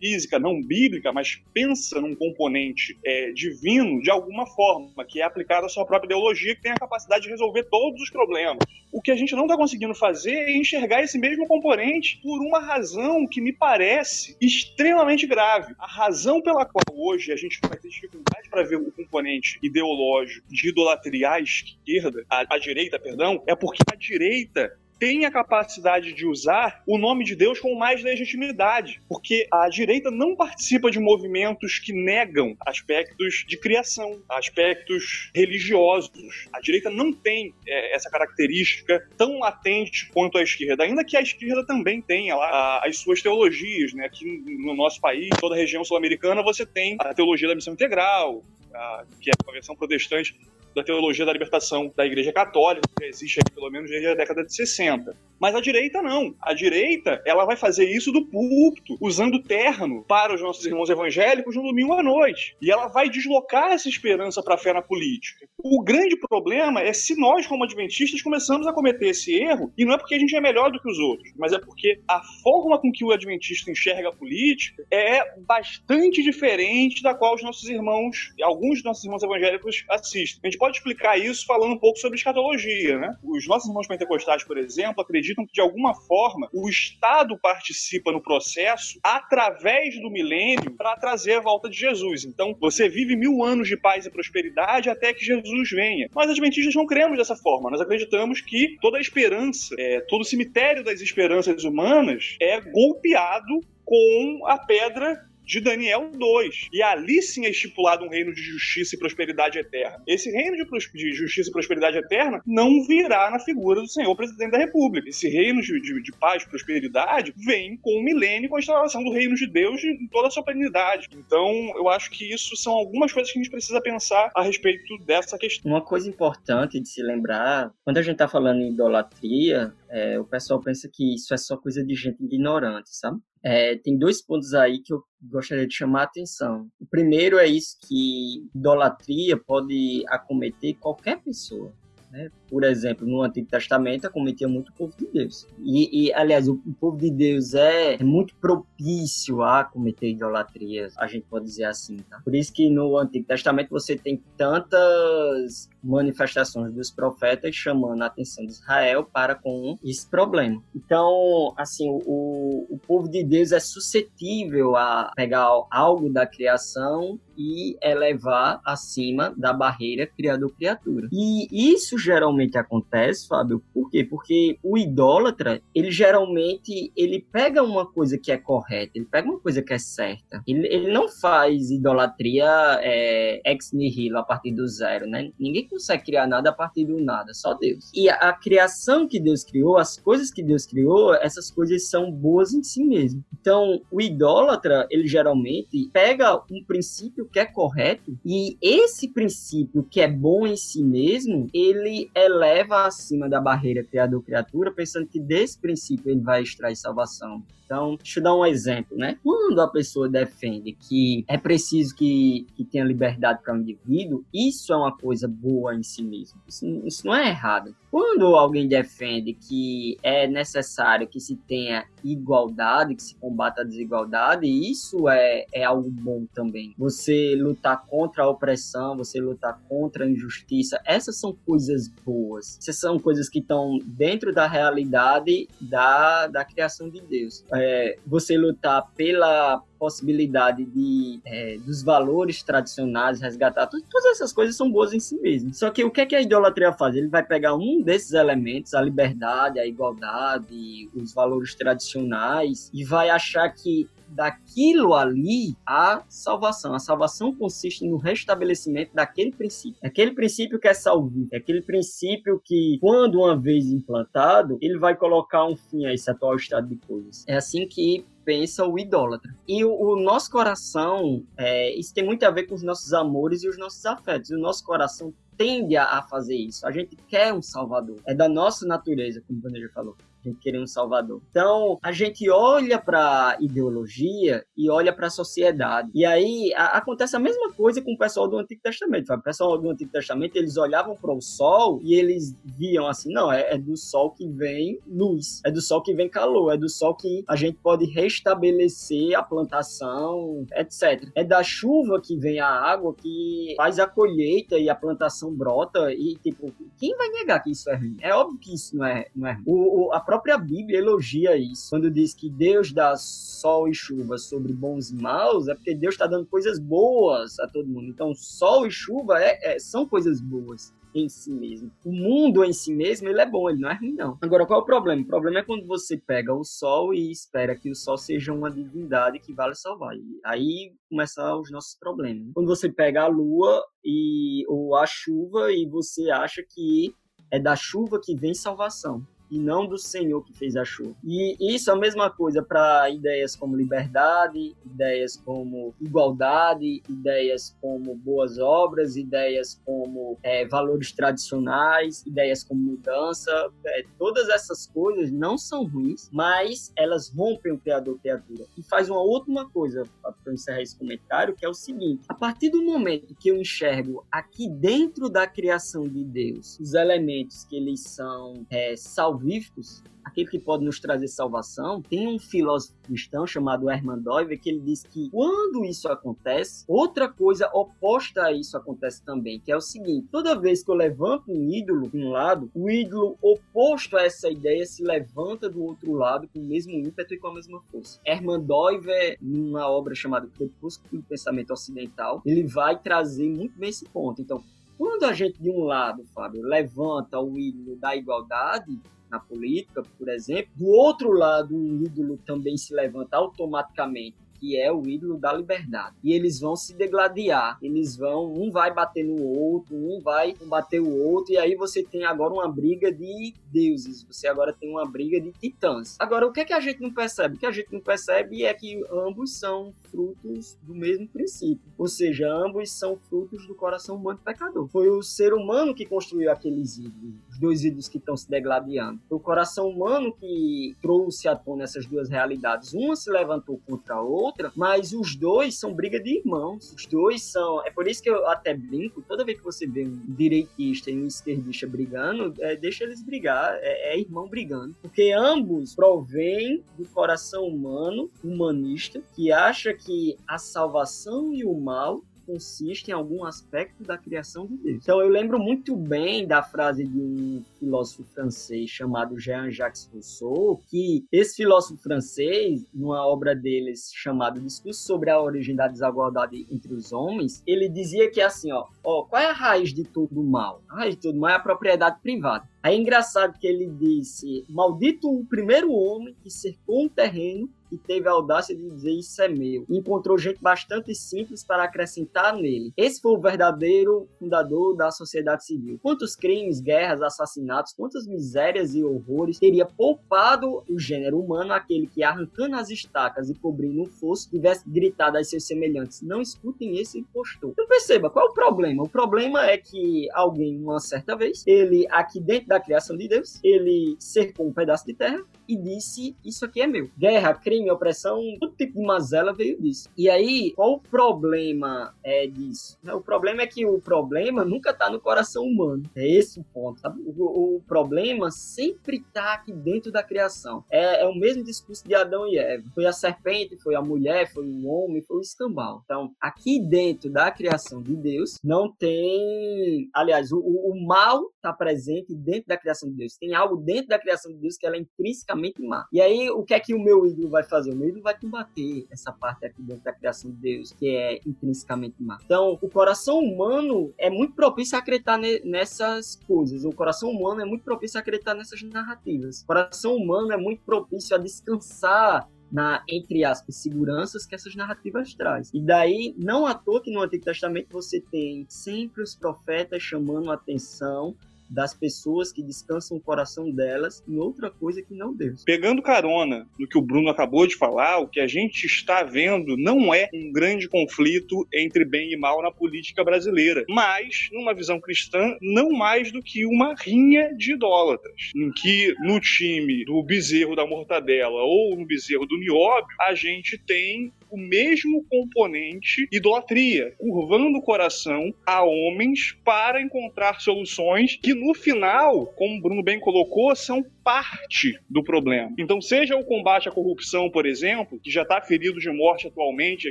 física, não bíblica, mas pensa num componente é, divino de alguma uma forma, que é aplicada à sua própria ideologia, que tem a capacidade de resolver todos os problemas. O que a gente não está conseguindo fazer é enxergar esse mesmo componente por uma razão que me parece extremamente grave. A razão pela qual hoje a gente vai ter dificuldade para ver o componente ideológico de idolatria à esquerda, à, à direita, perdão, é porque a direita tem a capacidade de usar o nome de Deus com mais legitimidade, porque a direita não participa de movimentos que negam aspectos de criação, aspectos religiosos. A direita não tem é, essa característica tão latente quanto a esquerda, ainda que a esquerda também tenha lá as suas teologias, né? Aqui no nosso país, toda a região sul-americana, você tem a teologia da missão integral, a, que é a versão protestante da teologia da libertação da Igreja Católica, que existe aí pelo menos desde a década de 60. Mas a direita não. A direita, ela vai fazer isso do púlpito, usando terno para os nossos irmãos evangélicos no domingo à noite. E ela vai deslocar essa esperança para a fé na política. O grande problema é se nós, como adventistas, começamos a cometer esse erro, e não é porque a gente é melhor do que os outros, mas é porque a forma com que o adventista enxerga a política é bastante diferente da qual os nossos irmãos, alguns dos nossos irmãos evangélicos assistem. A gente pode explicar isso falando um pouco sobre escatologia, né? Os nossos irmãos pentecostais, por exemplo, acreditam que de alguma forma o Estado participa no processo através do milênio para trazer a volta de Jesus. Então, você vive mil anos de paz e prosperidade até que Jesus venha. Nós adventistas não cremos dessa forma. Nós acreditamos que toda a esperança, é, todo o cemitério das esperanças humanas é golpeado com a pedra de Daniel 2. E ali sim é estipulado um reino de justiça e prosperidade eterna. Esse reino de, de justiça e prosperidade eterna não virá na figura do Senhor presidente da República. Esse reino de, de, de paz e prosperidade vem com o milênio e com a instalação do reino de Deus em toda a sua plenidade. Então, eu acho que isso são algumas coisas que a gente precisa pensar a respeito dessa questão. Uma coisa importante de se lembrar, quando a gente está falando em idolatria, é, o pessoal pensa que isso é só coisa de gente ignorante, sabe? É, tem dois pontos aí que eu gostaria de chamar a atenção. O primeiro é isso que idolatria pode acometer qualquer pessoa. Né? Por exemplo, no Antigo Testamento acometia muito o povo de Deus. E, e aliás, o, o, povo de Deus é, é, muito propício a cometer idolatrias, a gente pode dizer assim, tá? Por isso que no Antigo Testamento você tem tantas manifestações dos profetas chamando a atenção de Israel para com esse problema. Então, assim, o, o povo de Deus é suscetível a pegar algo da criação e elevar acima da barreira criador-criatura. E isso geralmente acontece, Fábio, por quê? Porque o idólatra, ele geralmente, ele pega uma coisa que é correta, ele pega uma coisa que é certa. Ele, ele não faz idolatria é, ex nihilo a partir do zero, né? Ninguém consegue criar nada a partir do nada, só Deus. E a, criação que Deus criou, as coisas que Deus criou, essas coisas são boas em si mesmo. Então, o idólatra, ele geralmente pega um princípio que é correto e esse princípio que é bom em si mesmo, ele eleva acima da barreira criador-criatura, pensando que desse princípio ele vai extrair salvação. Então, deixa eu dar um exemplo, né? Quando a pessoa defende que é preciso que, que tenha liberdade para o indivíduo, isso é uma coisa boa em si mesmo. Isso, isso não é errado. Quando alguém defende que é necessário que se tenha igualdade, que se combata a desigualdade, isso é, é algo bom também. Você lutar contra a opressão, você lutar contra a injustiça, essas são coisas boas. Essas são coisas que estão dentro da realidade da, da criação de Deus é, você lutar pela possibilidade de é, dos valores tradicionais resgatar todas essas coisas são boas em si mesmas só que o que é que a idolatria faz? Ele vai pegar um desses elementos a liberdade a igualdade os valores tradicionais e vai achar que daquilo ali a salvação. A salvação consiste no restabelecimento daquele princípio. Aquele princípio que é salvífico, aquele princípio que, quando uma vez implantado, ele vai colocar um fim a esse atual estado de coisas. É assim que pensa o idólatra. E o, o nosso coração, é, isso tem muito a ver com os nossos amores e os nossos afetos. O nosso coração tende a, a fazer isso. A gente quer um salvador. É da nossa natureza, como o Vander falou a gente um salvador. Então, a gente olha para ideologia e olha para a sociedade. E aí a, acontece a mesma coisa com o pessoal do Antigo Testamento. O pessoal do Antigo Testamento, eles olhavam para o sol e eles viam assim, não, é, é, do sol que vem luz, é do sol que vem calor, é do sol que a gente pode restabelecer a plantação, etc. É da chuva que vem a água que faz a colheita e a plantação brota e tipo, quem vai negar que isso é ruim? É óbvio que isso não é, não é ruim. O, o, a própria Bíblia elogia isso. Quando diz que Deus dá sol e chuva sobre bons e maus, é porque Deus está dando coisas boas a todo mundo. Então, sol e chuva é, é, são coisas boas em si mesmo. O mundo em si mesmo, ele é bom, ele não é ruim, não. Agora, qual é o problema? O problema é quando você pega o sol e espera que o sol seja uma divindade que vale salvar. E aí começam os nossos problemas. Quando você pega a lua e ou a chuva e você acha que é da chuva que vem salvação. E não do Senhor que fez a chuva. E isso é a mesma coisa para ideias como liberdade, ideias como igualdade, ideias como boas obras, ideias como é, valores tradicionais, ideias como mudança. É, todas essas coisas não são ruins, mas elas rompem o criador-criatura. E faz uma última coisa para encerrar esse comentário, que é o seguinte: a partir do momento que eu enxergo aqui dentro da criação de Deus os elementos que eles são é, salvíficos, aquele que pode nos trazer salvação, tem um filósofo cristão chamado Hermann Doiver que ele diz que quando isso acontece, outra coisa oposta a isso acontece também, que é o seguinte: toda vez que eu levanto um ídolo de um lado, o ídolo oposto a essa ideia se levanta do outro lado com o mesmo ímpeto e com a mesma força. Hermann Doiver, numa obra chamada Crepúsculo do Pensamento Ocidental, ele vai trazer muito bem esse ponto. Então, quando a gente, de um lado, Fábio, levanta o ídolo da igualdade, na política, por exemplo. Do outro lado, um ídolo também se levanta automaticamente que é o ídolo da liberdade. E eles vão se degladiar, eles vão, um vai bater no outro, um vai bater o outro, e aí você tem agora uma briga de deuses, você agora tem uma briga de titãs. Agora, o que é que a gente não percebe? O que a gente não percebe é que ambos são frutos do mesmo princípio, ou seja, ambos são frutos do coração humano pecador. Foi o ser humano que construiu aqueles ídolos, os dois ídolos que estão se degladiando. Foi o coração humano que trouxe à tona essas duas realidades. Uma se levantou contra a outra, mas os dois são briga de irmãos. Os dois são. É por isso que eu até brinco, toda vez que você vê um direitista e um esquerdista brigando, é, deixa eles brigar, é, é irmão brigando. Porque ambos provêm do coração humano, humanista, que acha que a salvação e o mal consiste em algum aspecto da criação de Deus. Então eu lembro muito bem da frase de um filósofo francês chamado Jean-Jacques Rousseau, que esse filósofo francês, numa obra deles chamada Discurso sobre a origem da desigualdade entre os homens, ele dizia que assim, ó, ó, qual é a raiz de todo mal? A raiz de todo mal é a propriedade privada. Aí é engraçado que ele disse: Maldito o primeiro homem que cercou um terreno e teve a audácia de dizer isso é meu. E encontrou gente bastante simples para acrescentar nele. Esse foi o verdadeiro fundador da sociedade civil. Quantos crimes, guerras, assassinatos, quantas misérias e horrores teria poupado o gênero humano aquele que, arrancando as estacas e cobrindo o fosso, tivesse gritado a seus semelhantes: Não escutem esse impostor. Então perceba, qual é o problema? O problema é que alguém, uma certa vez, ele, aqui dentro da criação de Deus, ele cercou um pedaço de terra e disse: Isso aqui é meu. Guerra, crime, opressão, todo tipo de mazela veio disso. E aí, qual o problema é disso? O problema é que o problema nunca está no coração humano. É esse o ponto. Sabe? O, o, problema sempre está aqui dentro da criação. É, é, o mesmo discurso de Adão e Eva. Foi a serpente, foi a mulher, foi o homem, foi o escambau. Então, aqui dentro da criação de Deus, não tem. Aliás, o, o mal está presente dentro da criação de Deus. Tem algo dentro da criação de Deus que ela é intrinsecamente má. E aí, o que é que o meu ídolo vai fazer? O meu ídolo vai combater essa parte aqui dentro da criação de Deus, que é intrinsecamente má. Então, o coração humano é muito propício a acreditar nessas coisas. O coração humano é muito propício a acreditar nessas narrativas. O coração humano é muito propício a descansar na, entre aspas, seguranças que essas narrativas trazem. E daí, não à toa que no Antigo Testamento você tem sempre os profetas chamando a atenção das pessoas que descansam o coração delas em outra coisa que não Deus. Pegando carona no que o Bruno acabou de falar, o que a gente está vendo não é um grande conflito entre bem e mal na política brasileira, mas, numa visão cristã, não mais do que uma rinha de idólatras, em que no time do bezerro da mortadela ou no bezerro do nióbio, a gente tem o mesmo componente idolatria, curvando o coração a homens para encontrar soluções que no final, como o Bruno bem colocou, são parte do problema. Então, seja o combate à corrupção, por exemplo, que já está ferido de morte atualmente, a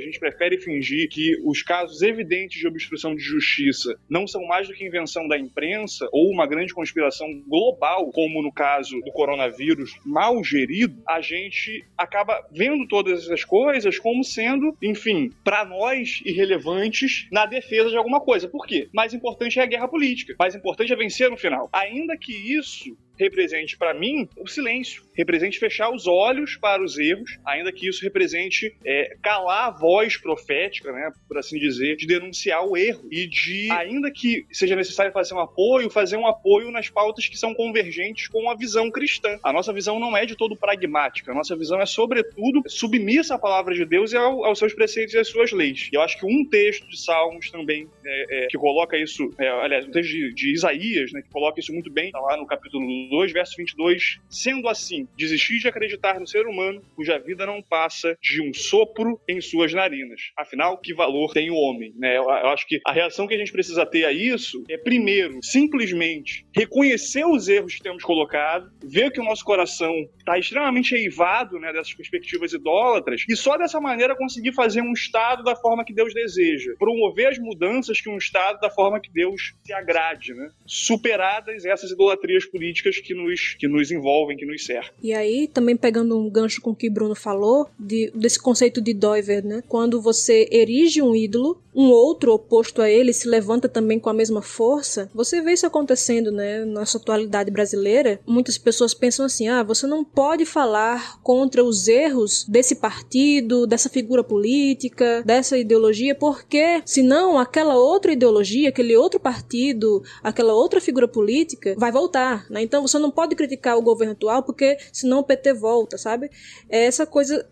gente prefere fingir que os casos evidentes de obstrução de justiça não são mais do que invenção da imprensa ou uma grande conspiração global, como no caso do coronavírus mal gerido, a gente acaba vendo todas essas coisas como sendo, enfim, para nós irrelevantes na defesa de alguma coisa. Por quê? Mais importante é a guerra política. Mais importante é vencer no final. Ainda que isso represente para mim o silêncio, represente fechar os olhos para os erros, ainda que isso represente é, calar a voz profética, né, por assim dizer, de denunciar o erro e de, ainda que seja necessário fazer um apoio, fazer um apoio nas pautas que são convergentes com a visão cristã. A nossa visão não é de todo pragmática, a nossa visão é, sobretudo, submissa à palavra de Deus e ao, aos seus preceitos e às suas leis. E eu acho que um texto de Salmos também é, é, que coloca isso, é, aliás, um texto de, de Isaías, né, que coloca isso muito bem, tá lá no capítulo 2, verso 22, sendo assim, desistir de acreditar no ser humano, cuja vida não passa de um sopro em suas narinas. Afinal, que valor tem o homem? Né? Eu, eu acho que a reação que a gente precisa ter a isso é, primeiro, simplesmente reconhecer os erros que temos colocado, ver que o nosso coração está extremamente eivado né, dessas perspectivas idólatras, e só dessa maneira conseguir fazer um Estado da forma que Deus deseja, promover as mudanças que um Estado da forma que Deus se agrade, né? superadas essas idolatrias políticas que nos, que nos envolvem, que nos cercam. E aí, também pegando um gancho com o que Bruno falou, de, desse conceito de Doiver, né? Quando você erige um ídolo, um outro oposto a ele se levanta também com a mesma força. Você vê isso acontecendo, né? Na nossa atualidade brasileira, muitas pessoas pensam assim: ah, você não pode falar contra os erros desse partido, dessa figura política, dessa ideologia, porque senão aquela outra ideologia, aquele outro partido, aquela outra figura política vai voltar, né? Então você não pode criticar o governo atual porque senão o PT volta, sabe? É essa coisa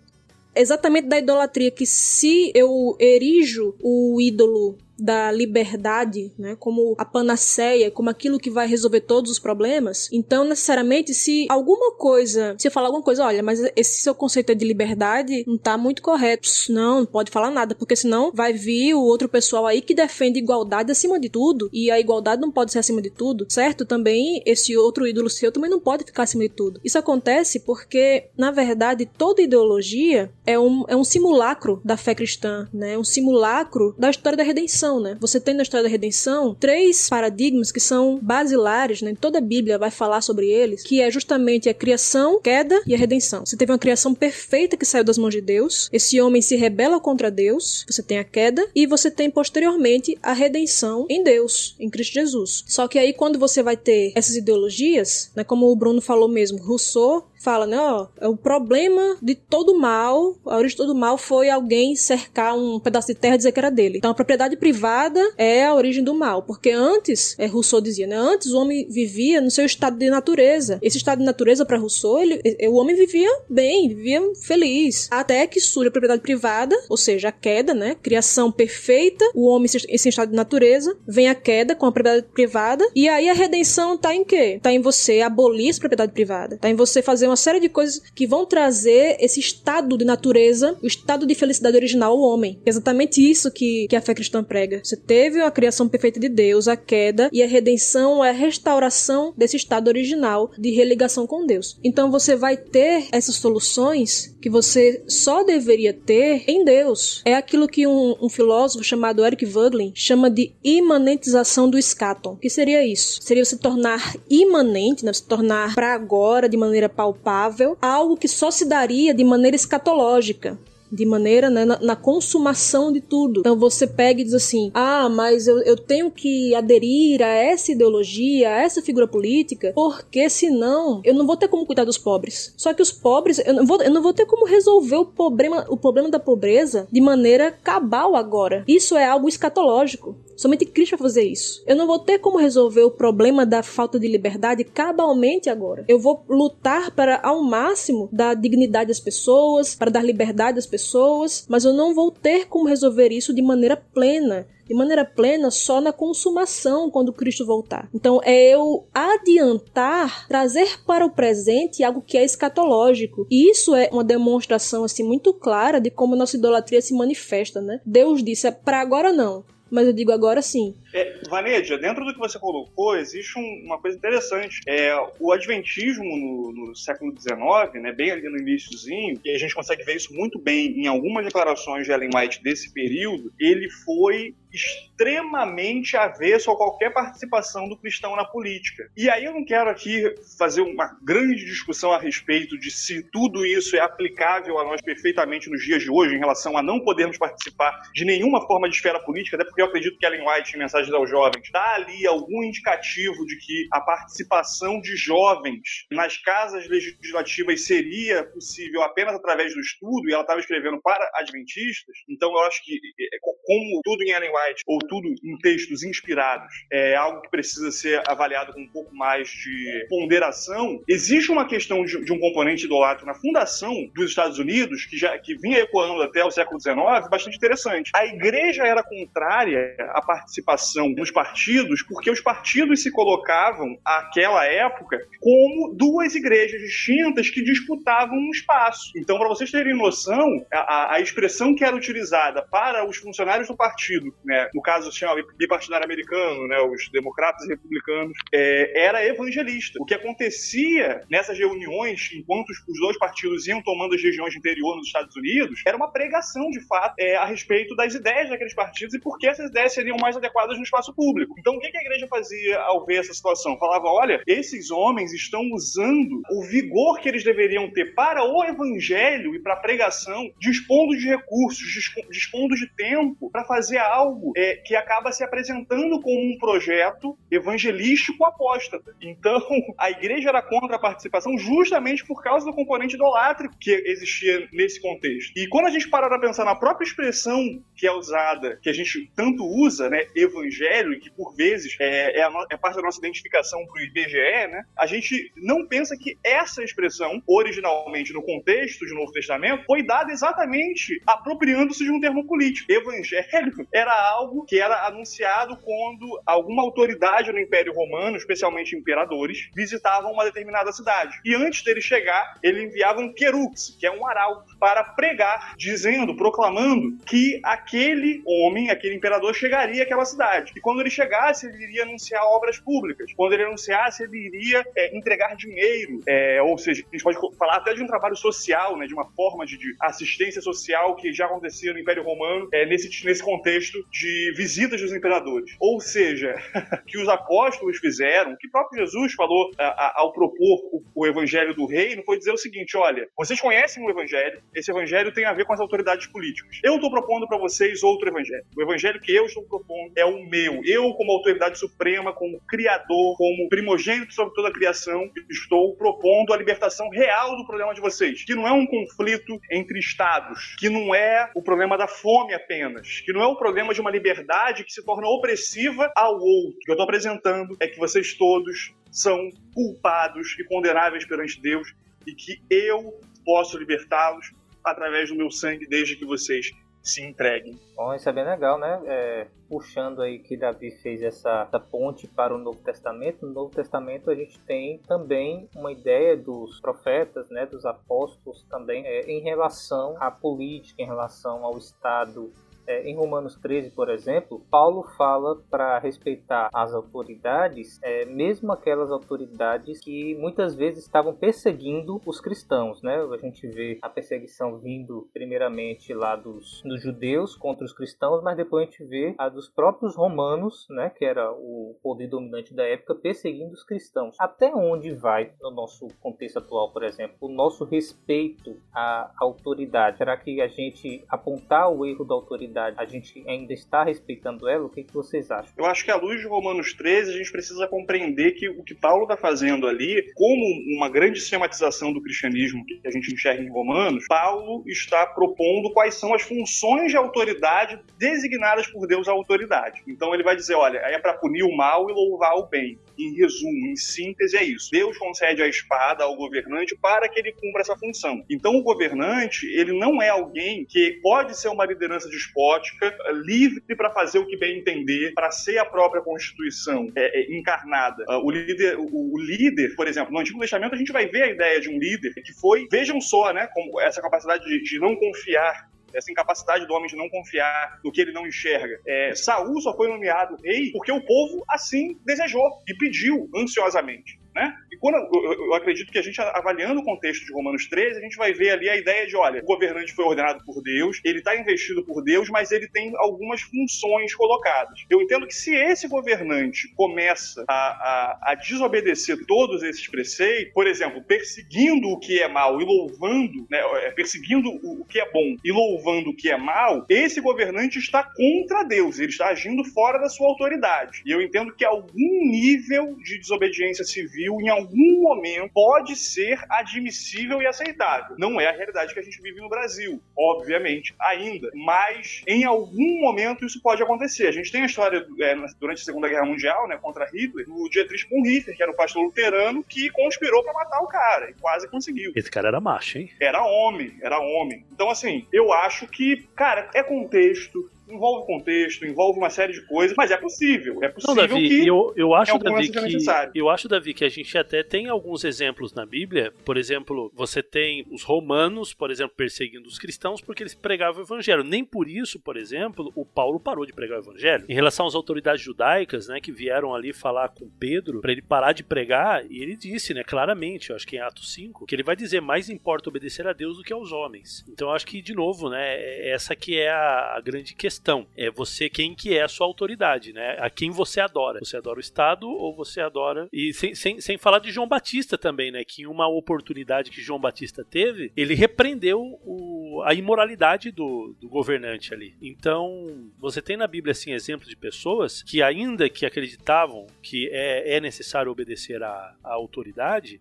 exatamente da idolatria que se eu erijo o ídolo da liberdade, né, como a panaceia, como aquilo que vai resolver todos os problemas. Então, necessariamente, se alguma coisa, se eu falar alguma coisa, olha, mas esse seu conceito de liberdade não tá muito correto. Não, não pode falar nada, porque senão vai vir o outro pessoal aí que defende igualdade acima de tudo, e a igualdade não pode ser acima de tudo, certo? Também esse outro ídolo seu também não pode ficar acima de tudo. Isso acontece porque, na verdade, toda ideologia é um, é um simulacro da fé cristã, né? Um simulacro da história da redenção redenção, né? Você tem na história da redenção três paradigmas que são basilares, né? Toda a Bíblia vai falar sobre eles, que é justamente a criação, queda e a redenção. Você teve uma criação perfeita que saiu das mãos de Deus, esse homem se rebela contra Deus, você tem a queda e você tem posteriormente a redenção em Deus, em Cristo Jesus. Só que aí quando você vai ter essas ideologias, né, como o Bruno falou mesmo, Rousseau fala, né, ó, é o problema de todo mal, a origem de todo mal foi alguém cercar um pedaço de terra e dizer que era dele. Então a propriedade privada é a origem do mal, porque antes, é, Rousseau dizia, né, antes o homem vivia no seu estado de natureza. Esse estado de natureza para Rousseau, ele, o homem vivia bem, vivia feliz, até que surge a propriedade privada, ou seja, a queda, né, criação perfeita, o homem em estado de natureza, vem a queda com a propriedade privada, e aí a redenção tá em quê? Tá em você abolir essa propriedade privada, tá em você fazer uma série de coisas que vão trazer esse estado de natureza, o estado de felicidade original ao homem. É exatamente isso que, que a fé cristã prega. Você teve a criação perfeita de Deus, a queda, e a redenção é a restauração desse estado original de religação com Deus. Então você vai ter essas soluções que você só deveria ter em Deus. É aquilo que um, um filósofo chamado Eric Voegelin chama de imanentização do escaton. O que seria isso? Seria se tornar imanente, né? se tornar para agora de maneira palpável palpável, algo que só se daria de maneira escatológica de maneira né, na, na, consumação de tudo. Então você pega e diz assim: ah, mas eu, eu tenho que aderir a essa ideologia, a essa figura política, porque senão eu não vou ter como cuidar dos pobres. Só que os pobres, eu não vou, eu não vou ter como resolver o problema, o problema da pobreza de maneira cabal agora. Isso é algo escatológico. Somente Cristo vai fazer isso. Eu não vou ter como resolver o problema da falta de liberdade cabalmente agora. Eu vou lutar para, ao máximo, dar dignidade às pessoas, para dar liberdade às pessoas, mas eu não vou ter como resolver isso de maneira plena de maneira plena só na consumação quando Cristo voltar. Então é eu adiantar, trazer para o presente algo que é escatológico. E isso é uma demonstração assim muito clara de como nossa idolatria se manifesta, né? Deus disse: é para agora não mas eu digo agora sim. É, Vanedia, dentro do que você colocou, existe um, uma coisa interessante. É, o Adventismo no, no, século XIX, né, bem ali no iníciozinho, e a gente consegue ver isso muito bem em algumas declarações de Ellen White desse período, ele foi extremamente avesso a qualquer participação do cristão na política. E aí eu não quero aqui fazer uma grande discussão a respeito de se tudo isso é aplicável a nós perfeitamente nos dias de hoje em relação a não podermos participar de nenhuma forma de esfera política, até porque eu acredito que Ellen White, em mensagem aos jovens, dá ali algum indicativo de que a participação de jovens nas casas legislativas seria possível apenas através do estudo, e ela estava escrevendo para adventistas, então eu acho que, é, como tudo em Ellen White, ou tudo em textos inspirados, é algo que precisa ser avaliado com um pouco mais de ponderação, existe uma questão de, de um componente idolátro na fundação dos Estados Unidos, que já que vinha ecoando até o século XIX, bastante interessante. A igreja era contrária à participação nos partidos, porque os partidos se colocavam, àquela época, como duas igrejas distintas que disputavam um espaço. Então, para vocês terem noção, a, a, expressão que era utilizada para os funcionários do partido, né, no caso se chama bipartidário americano, né, os democratas e republicanos, é, era evangelista. O que acontecia nessas reuniões, enquanto os, os dois partidos iam tomando as regiões de interior nos Estados Unidos, era uma pregação, de fato, é, a respeito das ideias daqueles partidos e por que essas ideias seriam mais adequadas no espaço público. Então, o que a igreja fazia ao ver essa situação? Falava: olha, esses homens estão usando o vigor que eles deveriam ter para o evangelho e para a pregação, dispondo de recursos, dispondo de tempo para fazer algo é, que acaba se apresentando como um projeto evangelístico apóstata. Então, a igreja era contra a participação justamente por causa do componente idolátrico que existia nesse contexto. E quando a gente para para pensar na própria expressão que é usada, que a gente tanto usa, né, evangelho, e que por vezes é, é, é parte da nossa identificação para o IBGE, né, a gente não pensa que essa expressão, originalmente no contexto do Novo Testamento, foi dada exatamente apropriando-se de um termo político. Evangelho era algo que era anunciado quando alguma autoridade no Império Romano, especialmente imperadores, visitavam uma determinada cidade. E antes dele chegar, ele enviava um querux, que é um arauto, para pregar, dizendo, proclamando que aquele homem, aquele imperador, chegaria àquela cidade. E quando ele chegasse, ele iria anunciar obras públicas. Quando ele anunciasse, ele iria é, entregar dinheiro. É, ou seja, a gente pode falar até de um trabalho social, né, de uma forma de, de assistência social que já acontecia no Império Romano, é, nesse, nesse contexto de visitas dos imperadores. Ou seja, que os apóstolos fizeram, que próprio Jesus falou a, a, ao propor o, o evangelho do reino, foi dizer o seguinte: olha, vocês conhecem o evangelho, esse evangelho tem a ver com as autoridades políticas. Eu estou propondo para vocês outro evangelho. O evangelho que eu estou propondo é meu. Eu, como autoridade suprema, como criador, como primogênito sobre toda a criação, estou propondo a libertação real do problema de vocês, que não é um conflito entre estados, que não é o problema da fome apenas, que não é o problema de uma liberdade que se torna opressiva ao outro. O que eu estou apresentando é que vocês todos são culpados e condenáveis perante Deus e que eu posso libertá-los através do meu sangue desde que vocês se entreguem. Bom, isso é bem legal, né? É, puxando aí que Davi fez essa, essa, ponte para o Novo Testamento, no Novo Testamento a gente tem também uma ideia dos profetas, né, dos apóstolos também, é, em relação à política, em relação ao Estado é, em Romanos 13, por exemplo, Paulo fala para respeitar as autoridades, é, mesmo aquelas autoridades que muitas vezes estavam perseguindo os cristãos, né? A gente vê a perseguição vindo primeiramente lá dos, dos judeus contra os cristãos, mas depois a gente vê a dos próprios romanos, né? Que era o poder dominante da época, perseguindo os cristãos. Até onde vai, no nosso contexto atual, por exemplo, o nosso respeito à autoridade? Será que a gente apontar o erro da autoridade a gente ainda está respeitando ela? O que, que vocês acham? Eu acho que à luz de Romanos 13, a gente precisa compreender que o que Paulo está fazendo ali, como uma grande sistematização do cristianismo que a gente enxerga em Romanos, Paulo está propondo quais são as funções de autoridade designadas por Deus à autoridade. Então ele vai dizer, olha, é para punir o mal e louvar o bem. Em resumo, em síntese, é isso. Deus concede a espada ao governante para que ele cumpra essa função. Então o governante, ele não é alguém que pode ser uma liderança despótica, livre para fazer o que bem entender, para ser a própria Constituição é, é, encarnada. Uh, o, líder, o, o, líder, por exemplo, no Antigo Testamento a gente vai ver a ideia de um líder que foi, vejam só, né, como essa capacidade de, de não confiar essa incapacidade do homem de não confiar no que ele não enxerga. É, Saul só foi nomeado rei porque o povo assim desejou e pediu ansiosamente. Né? E quando eu, eu acredito que a gente, avaliando o contexto de Romanos 13, a gente vai ver ali a ideia de, olha, o governante foi ordenado por Deus, ele está investido por Deus, mas ele tem algumas funções colocadas. Eu entendo que se esse governante começa a, a, a desobedecer todos esses preceitos, por exemplo, perseguindo o que é mal e louvando, né, é, perseguindo o, o que é bom e louvando o que é mal, esse governante está contra Deus, ele está agindo fora da sua autoridade. E eu entendo que algum nível de desobediência civil, em algum momento, pode ser admissível e aceitável. Não é a realidade que a gente vive no Brasil, obviamente, ainda. Mas em algum momento isso pode acontecer. A gente tem a história é, durante a Segunda Guerra Mundial, né, contra Hitler, do Dietrich Bonhoeffer, que era o pastor luterano, que conspirou para matar o cara e quase conseguiu. Esse cara era macho, hein? Era homem, era homem. Então, assim, eu acho que, cara, é contexto, envolve contexto, envolve uma série de coisas, mas é possível. É possível Não, Davi, que eu, eu acho, Davi, que, eu acho, Davi, que a gente até tem alguns exemplos na Bíblia. Por exemplo, você tem os romanos, por exemplo, perseguindo os cristãos porque eles pregavam o evangelho. Nem por isso, por exemplo, o Paulo parou de pregar o evangelho. Em relação às autoridades judaicas, né, que vieram ali falar com Pedro para ele parar de pregar, e ele disse, né, claramente, eu acho que em Atos 5, que ele vai dizer mais importa obedecer a Deus do que aos homens. Então eu acho que de novo, né, essa que é a, a grande questão. É você quem que é a sua autoridade, né? A quem você adora. Você adora o Estado ou você adora. E sem, sem, sem falar de João Batista também, né? Que em uma oportunidade que João Batista teve, ele repreendeu o, a imoralidade do, do governante ali. Então, você tem na Bíblia, assim, exemplos de pessoas que, ainda que acreditavam que é, é necessário obedecer à, à autoridade,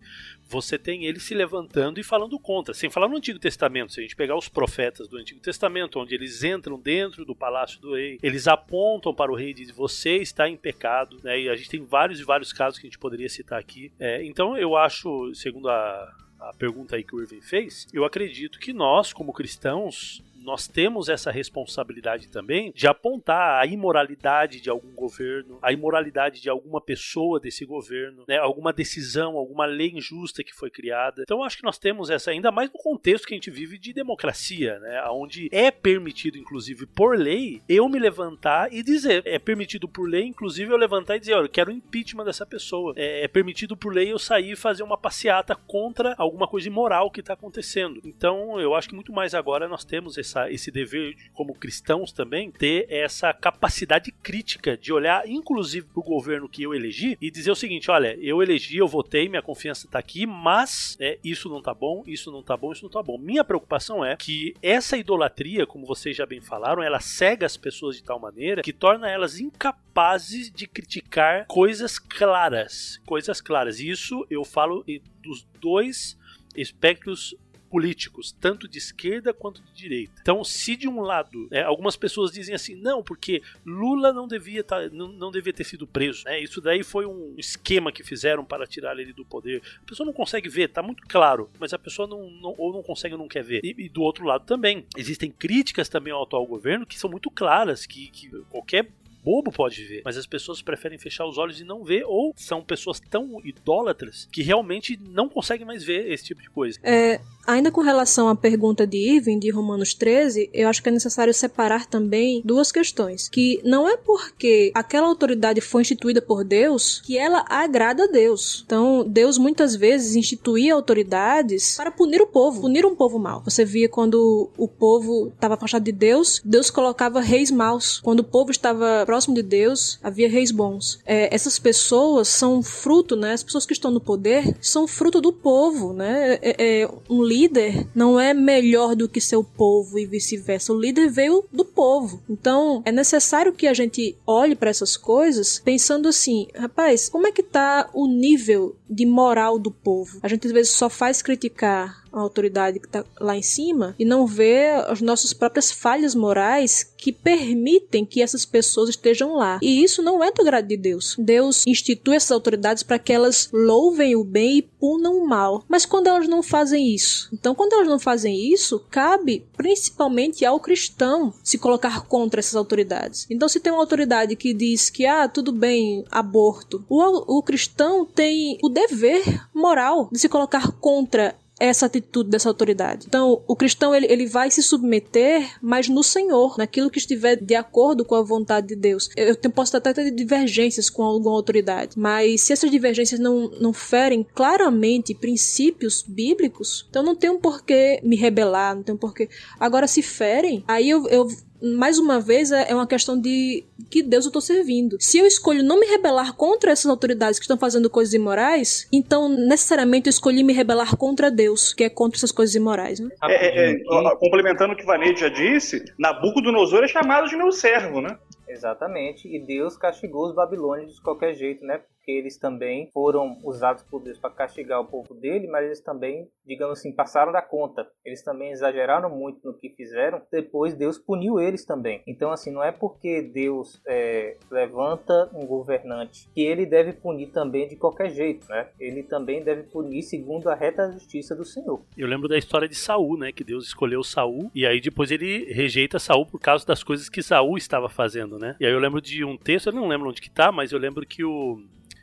você tem ele se levantando e falando contra. Sem falar no Antigo Testamento, se a gente pegar os profetas do Antigo Testamento, onde eles entram dentro do palácio do rei, eles apontam para o rei e dizem: Você está em pecado. Né? E a gente tem vários e vários casos que a gente poderia citar aqui. É, então eu acho, segundo a, a pergunta aí que o Irving fez, eu acredito que nós, como cristãos, nós temos essa responsabilidade também de apontar a imoralidade de algum governo, a imoralidade de alguma pessoa desse governo, né, alguma decisão, alguma lei injusta que foi criada. Então acho que nós temos essa ainda mais no contexto que a gente vive de democracia, né, onde é permitido inclusive por lei eu me levantar e dizer, é permitido por lei inclusive eu levantar e dizer, olha, eu quero o impeachment dessa pessoa. É, é permitido por lei eu sair e fazer uma passeata contra alguma coisa imoral que está acontecendo. Então eu acho que muito mais agora nós temos esse essa, esse dever como cristãos também, ter essa capacidade crítica de olhar, inclusive, para o governo que eu elegi e dizer o seguinte: olha, eu elegi, eu votei, minha confiança está aqui, mas é, isso não está bom, isso não está bom, isso não está bom. Minha preocupação é que essa idolatria, como vocês já bem falaram, ela cega as pessoas de tal maneira que torna elas incapazes de criticar coisas claras. Coisas claras. Isso eu falo dos dois espectros políticos, tanto de esquerda quanto de direita. Então, se de um lado, né, algumas pessoas dizem assim, não, porque Lula não devia, tá, não, não devia ter sido preso, né? Isso daí foi um esquema que fizeram para tirar ele do poder. A pessoa não consegue ver, tá muito claro, mas a pessoa não, não ou não consegue ou não quer ver. E, e, do outro lado também, existem críticas também ao atual governo que são muito claras, que, que qualquer bobo pode ver, mas as pessoas preferem fechar os olhos e não ver, ou são pessoas tão idólatras que realmente não conseguem mais ver esse tipo de coisa. É, ainda com relação à pergunta de Irving, de Romanos 13, eu acho que é necessário separar também duas questões. Que não é porque aquela autoridade foi instituída por Deus que ela agrada a Deus. Então, Deus muitas vezes instituía autoridades para punir o povo, punir um povo mau. Você via quando o povo estava afastado de Deus, Deus colocava reis maus. Quando o povo estava próximo de Deus, havia reis bons. É, essas pessoas são fruto, né? As pessoas que estão no poder são fruto do povo, né? É, é, um líder não é melhor do que seu povo e vice-versa. O líder veio do povo. Então, é necessário que a gente olhe para essas coisas pensando assim, rapaz, como é que tá o nível de moral do povo? A gente às vezes só faz criticar a autoridade que está lá em cima e não vê as nossas próprias falhas morais que permitem que essas pessoas estejam lá. E isso não é do grado de Deus. Deus institui essas autoridades para que elas louvem o bem e punam o mal. Mas quando elas não fazem isso? Então, quando elas não fazem isso, cabe principalmente ao cristão se colocar contra essas autoridades. Então, se tem uma autoridade que diz que, ah, tudo bem, aborto, o, o cristão tem o dever moral de se colocar contra essa atitude dessa autoridade. Então, o cristão ele, ele vai se submeter, mas no Senhor, naquilo que estiver de acordo com a vontade de Deus. Eu, eu posso até ter divergências com alguma autoridade, mas se essas divergências não, não ferem claramente princípios bíblicos, então não tem um porquê me rebelar, não tem um porquê. Agora, se ferem, aí eu, eu mais uma vez, é, é uma questão de que Deus eu estou servindo. Se eu escolho não me rebelar contra essas autoridades que estão fazendo coisas imorais, então necessariamente eu escolhi me rebelar contra Deus, que é contra essas coisas imorais. Né? É, é, é, complementando o que Vaneide já disse, Nabucodonosor é chamado de meu servo, né? Exatamente, e Deus castigou os babilônios de qualquer jeito, né? Porque eles também foram usados por Deus para castigar o povo dele, mas eles também, digamos assim, passaram da conta. Eles também exageraram muito no que fizeram, depois Deus puniu eles também. Então, assim, não é porque Deus é, levanta um governante que ele deve punir também de qualquer jeito, né? Ele também deve punir segundo a reta justiça do Senhor. Eu lembro da história de Saul, né? Que Deus escolheu Saul e aí depois ele rejeita Saul por causa das coisas que Saul estava fazendo, né? E aí eu lembro de um texto, eu não lembro onde que tá, mas eu lembro que o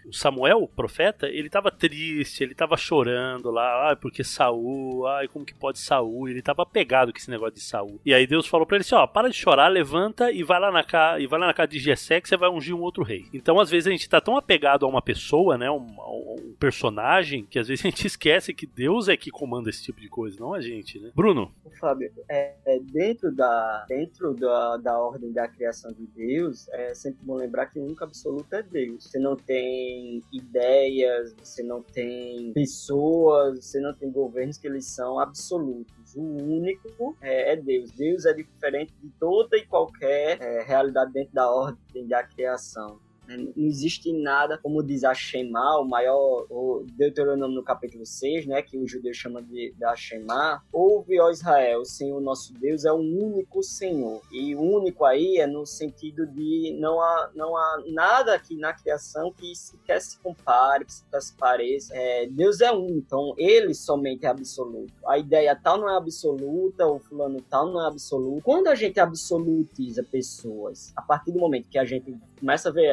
o Samuel, o profeta, ele estava triste, ele estava chorando lá, ah, porque Saul, ai, como que pode Saul? Ele estava pegado com esse negócio de Saul. E aí Deus falou para ele assim, ó, para de chorar, levanta e vai lá na casa, e vai lá na casa de Jessé que você vai ungir um outro rei. Então, às vezes a gente está tão apegado a uma pessoa, né, um, um, personagem, que às vezes a gente esquece que Deus é que comanda esse tipo de coisa, não a gente, né? Bruno. Fábio, é, é, dentro da dentro da, da ordem da criação de Deus, é sempre bom lembrar que o único absoluto é Deus. Você não tem ideias, você não tem pessoas, você não tem governos que eles são absolutos. O único é, é Deus. Deus é diferente de toda e qualquer é, realidade dentro da ordem da criação. Não existe nada, como diz a Shema, o maior, o Deuteronômio no capítulo 6, né, que o judeu chama de da Shema. Ouve, ó Israel, o Senhor nosso Deus é o único Senhor. E único aí é no sentido de não há, não há nada aqui na criação que sequer se compare, que sequer se pareça. É, Deus é um, então ele somente é absoluto. A ideia tal não é absoluta, o fulano tal não é absoluto. Quando a gente absolutiza pessoas, a partir do momento que a gente começa a ver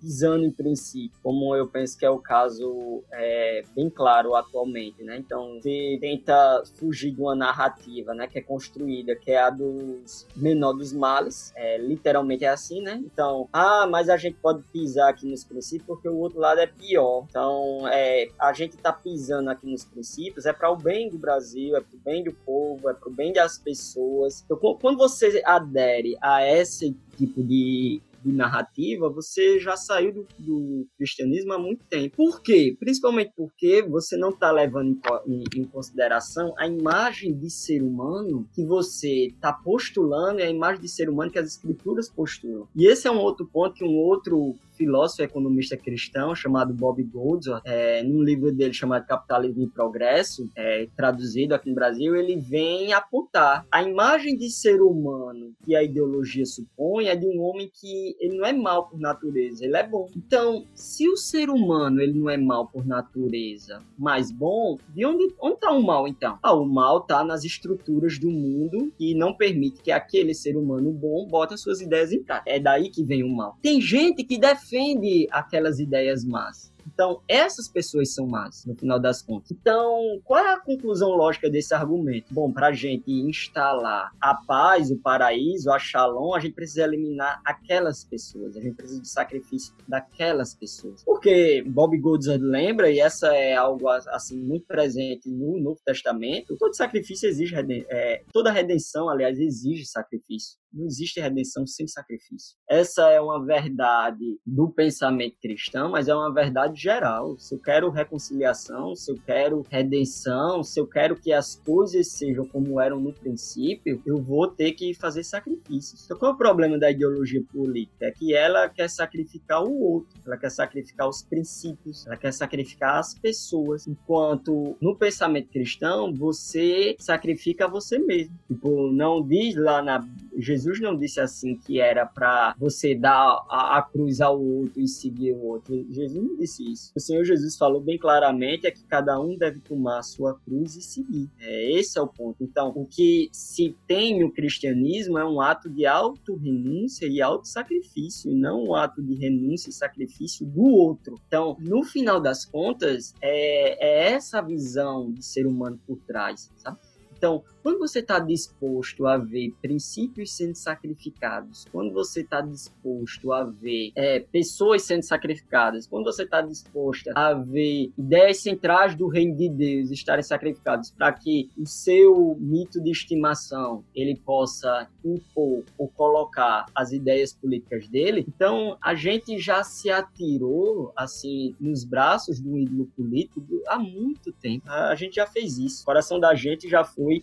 pisando em princípio, como eu penso que é o caso é, bem claro atualmente, né? Então, você tenta fugir de uma narrativa, né, que é construída, que é a dos menor dos males, é, literalmente é assim, né? Então, ah, mas a gente pode pisar aqui nos princípios porque o outro lado é pior. Então, é, a gente tá pisando aqui nos princípios é para o bem do Brasil, é para o bem do povo, é para o bem das pessoas. Então, quando você adere a esse tipo de de narrativa, você já saiu do, do, cristianismo há muito tempo. Por quê? Principalmente porque você não está levando em, em, consideração a imagem de ser humano que você está postulando e a imagem de ser humano que as escrituras postulam. E esse é um outro ponto que um outro filósofo e economista cristão chamado Bob Goldsworth, é, num livro dele chamado Capitalismo e Progresso, é, traduzido aqui no Brasil, ele vem apontar a imagem de ser humano que a ideologia supõe é de um homem que ele não é mal por natureza, ele é bom. Então, se o ser humano ele não é mal por natureza, mas bom, de onde está o mal então? Ah, o mal está nas estruturas do mundo e não permite que aquele ser humano bom bote as suas ideias em prática. É daí que vem o mal. Tem gente que defende defende aquelas ideias más. Então, essas pessoas são más, no final das contas. Então, qual é a conclusão lógica desse argumento? Bom, para a gente instalar a paz, o paraíso, a shalom, a gente precisa eliminar aquelas pessoas, a gente precisa de sacrifício daquelas pessoas. Porque Bob Goldsworth lembra, e essa é algo assim muito presente no Novo Testamento, todo sacrifício exige, é, toda redenção, aliás, exige sacrifício. Não existe redenção sem sacrifício. Essa é uma verdade do pensamento cristão, mas é uma verdade geral. Se eu quero reconciliação, se eu quero redenção, se eu quero que as coisas sejam como eram no princípio, eu vou ter que fazer sacrifícios. Então, qual é o problema da ideologia política? É que ela quer sacrificar o outro, ela quer sacrificar os princípios, ela quer sacrificar as pessoas. Enquanto no pensamento cristão, você sacrifica você mesmo. Tipo, não diz lá na Jesus não disse assim que era para você dar a, a, cruz ao outro e seguir o outro. Jesus não disse isso. O Senhor Jesus falou bem claramente é que cada um deve tomar a sua cruz e seguir. É, esse é o ponto. Então, o que se tem no cristianismo é um ato de auto-renúncia e auto-sacrifício, e não um ato de renúncia e sacrifício do outro. Então, no final das contas, é, é essa visão de ser humano por trás, sabe? Então, quando você está disposto a ver princípios sendo sacrificados, quando você está disposto a ver é, pessoas sendo sacrificadas, quando você está disposto a ver ideias centrais do reino de Deus estarem sacrificadas para que o seu mito de estimação ele possa impor ou colocar as ideias políticas dele, então a gente já se atirou assim nos braços do ídolo político há muito tempo. A gente já fez isso. O coração da gente já foi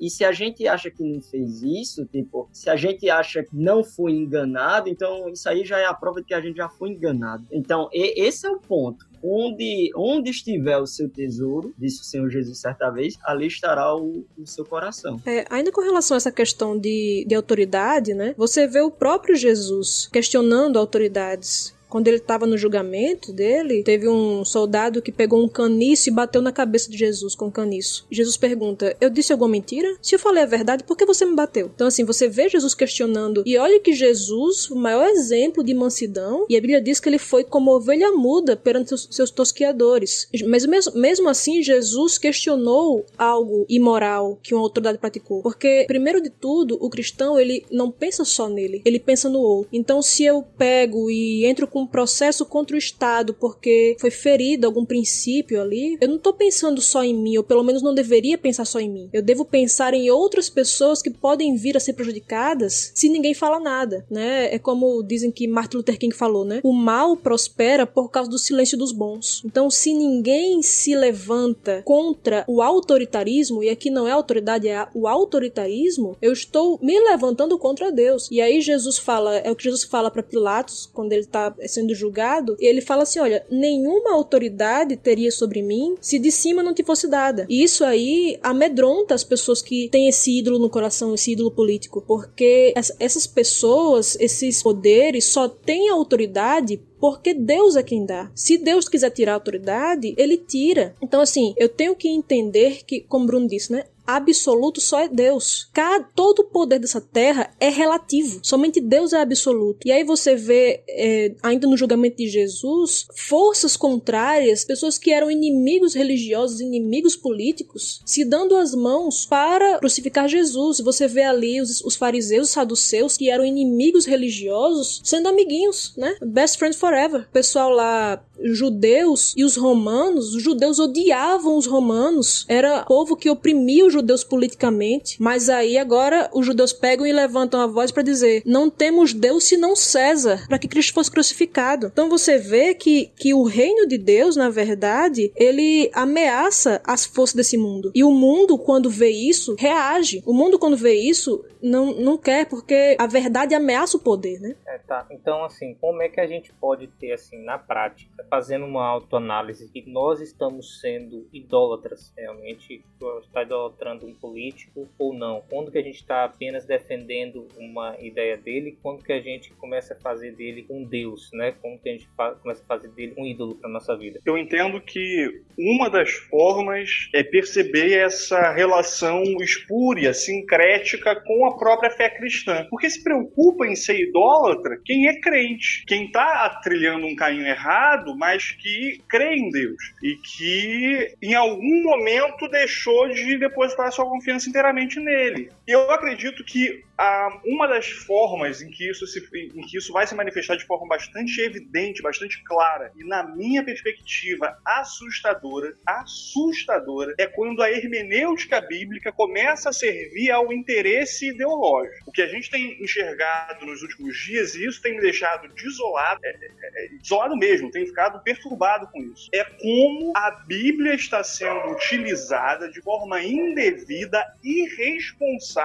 E se a gente acha que não fez isso, tipo, se a gente acha que não foi enganado, então isso aí já é a prova de que a gente já foi enganado. Então, esse é o ponto. Onde, onde estiver o seu tesouro, disse o Senhor Jesus certa vez, ali estará o, o seu coração. É, ainda com relação a essa questão de, de autoridade, né? Você vê o próprio Jesus questionando autoridades quando ele estava no julgamento dele, teve um soldado que pegou um caniço e bateu na cabeça de Jesus com o um caniço. Jesus pergunta: Eu disse alguma mentira? Se eu falei a verdade, por que você me bateu? Então, assim, você vê Jesus questionando. E olha que Jesus, o maior exemplo de mansidão, e a Bíblia diz que ele foi como ovelha muda perante seus, seus tosquiadores. Mas mesmo, mesmo assim, Jesus questionou algo imoral que uma autoridade praticou. Porque, primeiro de tudo, o cristão, ele não pensa só nele, ele pensa no outro. Então, se eu pego e entro com um processo contra o Estado porque foi ferido algum princípio ali, eu não estou pensando só em mim, ou pelo menos não deveria pensar só em mim. Eu devo pensar em outras pessoas que podem vir a ser prejudicadas se ninguém fala nada, né? É como dizem que Martin Luther King falou, né? O mal prospera por causa do silêncio dos bons. Então, se ninguém se levanta contra o autoritarismo, e aqui não é autoridade, é o autoritarismo, eu estou me levantando contra Deus. E aí Jesus fala, é o que Jesus fala para Pilatos quando ele está sendo julgado, ele fala assim: olha, nenhuma autoridade teria sobre mim se de cima não te fosse dada. E isso aí amedronta as pessoas que têm esse ídolo no coração, esse ídolo político, porque essas pessoas, esses poderes, só têm autoridade porque Deus é quem dá. Se Deus quiser tirar a autoridade, ele tira. Então, assim, eu tenho que entender que, como Bruno disse, né? Absoluto só é Deus. Cada, todo o poder dessa terra é relativo. Somente Deus é absoluto. E aí você vê, é, ainda no julgamento de Jesus, forças contrárias, pessoas que eram inimigos religiosos, inimigos políticos, se dando as mãos para crucificar Jesus. Você vê ali os, os fariseus, os saduceus, que eram inimigos religiosos, sendo amiguinhos, né? Best friends forever. O pessoal lá judeus e os romanos, os judeus odiavam os romanos, era povo que oprimia os judeus politicamente, mas aí agora os judeus pegam e levantam a voz para dizer: não temos Deus senão César, para que Cristo fosse crucificado. Então você vê que, que o reino de Deus, na verdade, ele ameaça as forças desse mundo. E o mundo, quando vê isso, reage. O mundo, quando vê isso, não, não quer, porque a verdade ameaça o poder, né? É, tá. Então, assim, como é que a gente pode ter, assim, na prática, fazendo uma autoanálise, que nós estamos sendo idólatras, realmente, está idolatrando um político ou não? Quando que a gente está apenas defendendo uma ideia dele, quando que a gente começa a fazer dele um deus, né? Como que a gente começa a fazer dele um ídolo para nossa vida? Eu entendo que uma das formas é perceber essa relação espúria, sincrética com a própria fé cristã. Porque se preocupa em ser idólatra quem é crente, quem está trilhando um caminho errado, mas que crê em Deus e que em algum momento deixou de depositar sua confiança inteiramente nele. Eu acredito que ah, uma das formas em que, isso se, em que isso vai se manifestar de forma bastante evidente, bastante clara, e na minha perspectiva assustadora, assustadora, é quando a hermenêutica bíblica começa a servir ao interesse ideológico. O que a gente tem enxergado nos últimos dias, e isso tem me deixado desolado, é, é, é, desolado mesmo, tem ficado perturbado com isso, é como a Bíblia está sendo utilizada de forma indevida, irresponsável,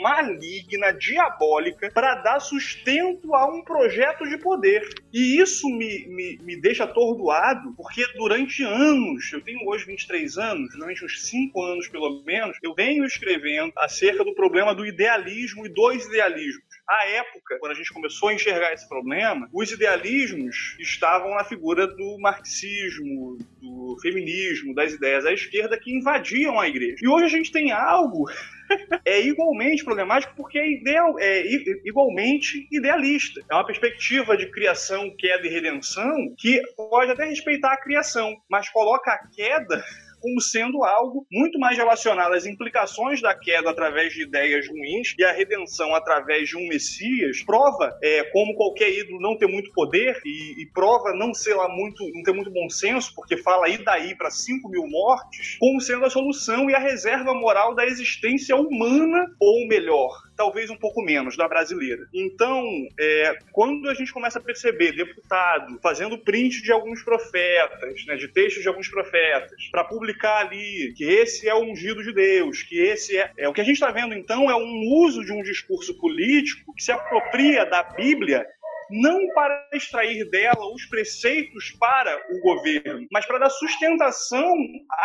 maligna, máquina diabólica para dar sustento a um projeto de poder. E isso me, me, me deixa atordoado, porque durante anos, eu tenho hoje 23 anos, durante uns 5 anos pelo menos, eu venho escrevendo acerca do problema do idealismo e dois idealismos. À época, quando a gente começou a enxergar esse problema, os idealismos estavam na figura do marxismo, do feminismo, das ideias à esquerda que invadiam a igreja. E hoje a gente tem algo é igualmente problemático porque é, ideal, é igualmente idealista. É uma perspectiva de criação, queda e redenção que pode até respeitar a criação, mas coloca a queda como sendo algo muito mais relacionado às implicações da queda através de ideias ruins e a redenção através de um Messias, prova é, como qualquer ídolo não ter muito poder e, e, prova não ser lá muito, não ter muito bom senso, porque fala aí daí para 5 mil mortes, como sendo a solução e a reserva moral da existência humana, ou melhor, talvez um pouco menos, da brasileira. Então, é, quando a gente começa a perceber deputado fazendo print de alguns profetas, né, de textos de alguns profetas, para publicar ali que esse é o ungido de Deus, que esse é. é o que a gente está vendo então é um uso de um discurso político que se apropria da Bíblia não para extrair dela os preceitos para o governo, mas para dar sustentação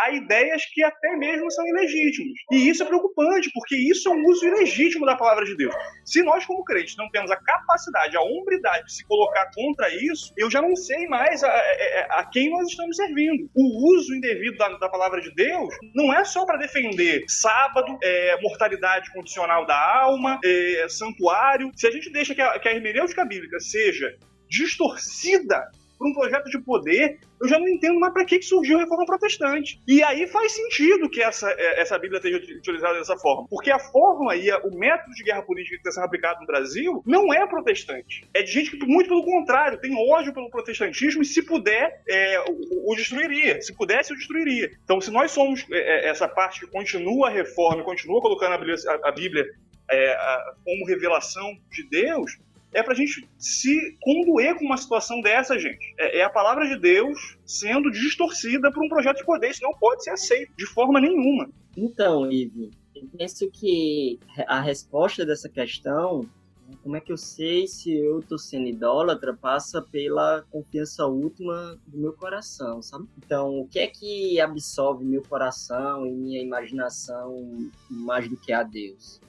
a ideias que até mesmo são ilegítimas. E isso é preocupante, porque isso é um uso ilegítimo da palavra de Deus. Se nós, como crentes, não temos a capacidade, a hombridade de se colocar contra isso, eu já não sei mais a, a, a quem nós estamos servindo. O uso indevido da, da palavra de Deus não é só para defender sábado, é, mortalidade condicional da alma, é, santuário. Se a gente deixa que a, que a hermenêutica bíblica seja distorcida por um projeto de poder, eu já não entendo mais para que surgiu a reforma protestante. E aí faz sentido que essa, é, essa Bíblia esteja utilizada dessa forma. Porque a forma e o método de guerra política que está sendo aplicado no Brasil não é protestante. É de gente que, muito pelo contrário, tem ódio pelo protestantismo e, se puder, é, o, o, destruiria. Se pudesse, o destruiria. Então, se nós somos é, é essa parte que continua a reforma, continua colocando a Bíblia, a, a Bíblia é, como revelação de Deus, é pra gente se condoer com uma situação dessa, gente. É, é a palavra de Deus sendo distorcida por um projeto de poder. Isso não pode ser aceito de forma nenhuma. Então, Ive, eu penso que a resposta dessa questão como é que eu sei se eu tô sendo idólatra? Passa pela confiança última do meu coração, sabe? Então, o que é que absorve meu coração e minha imaginação mais do que a Deus?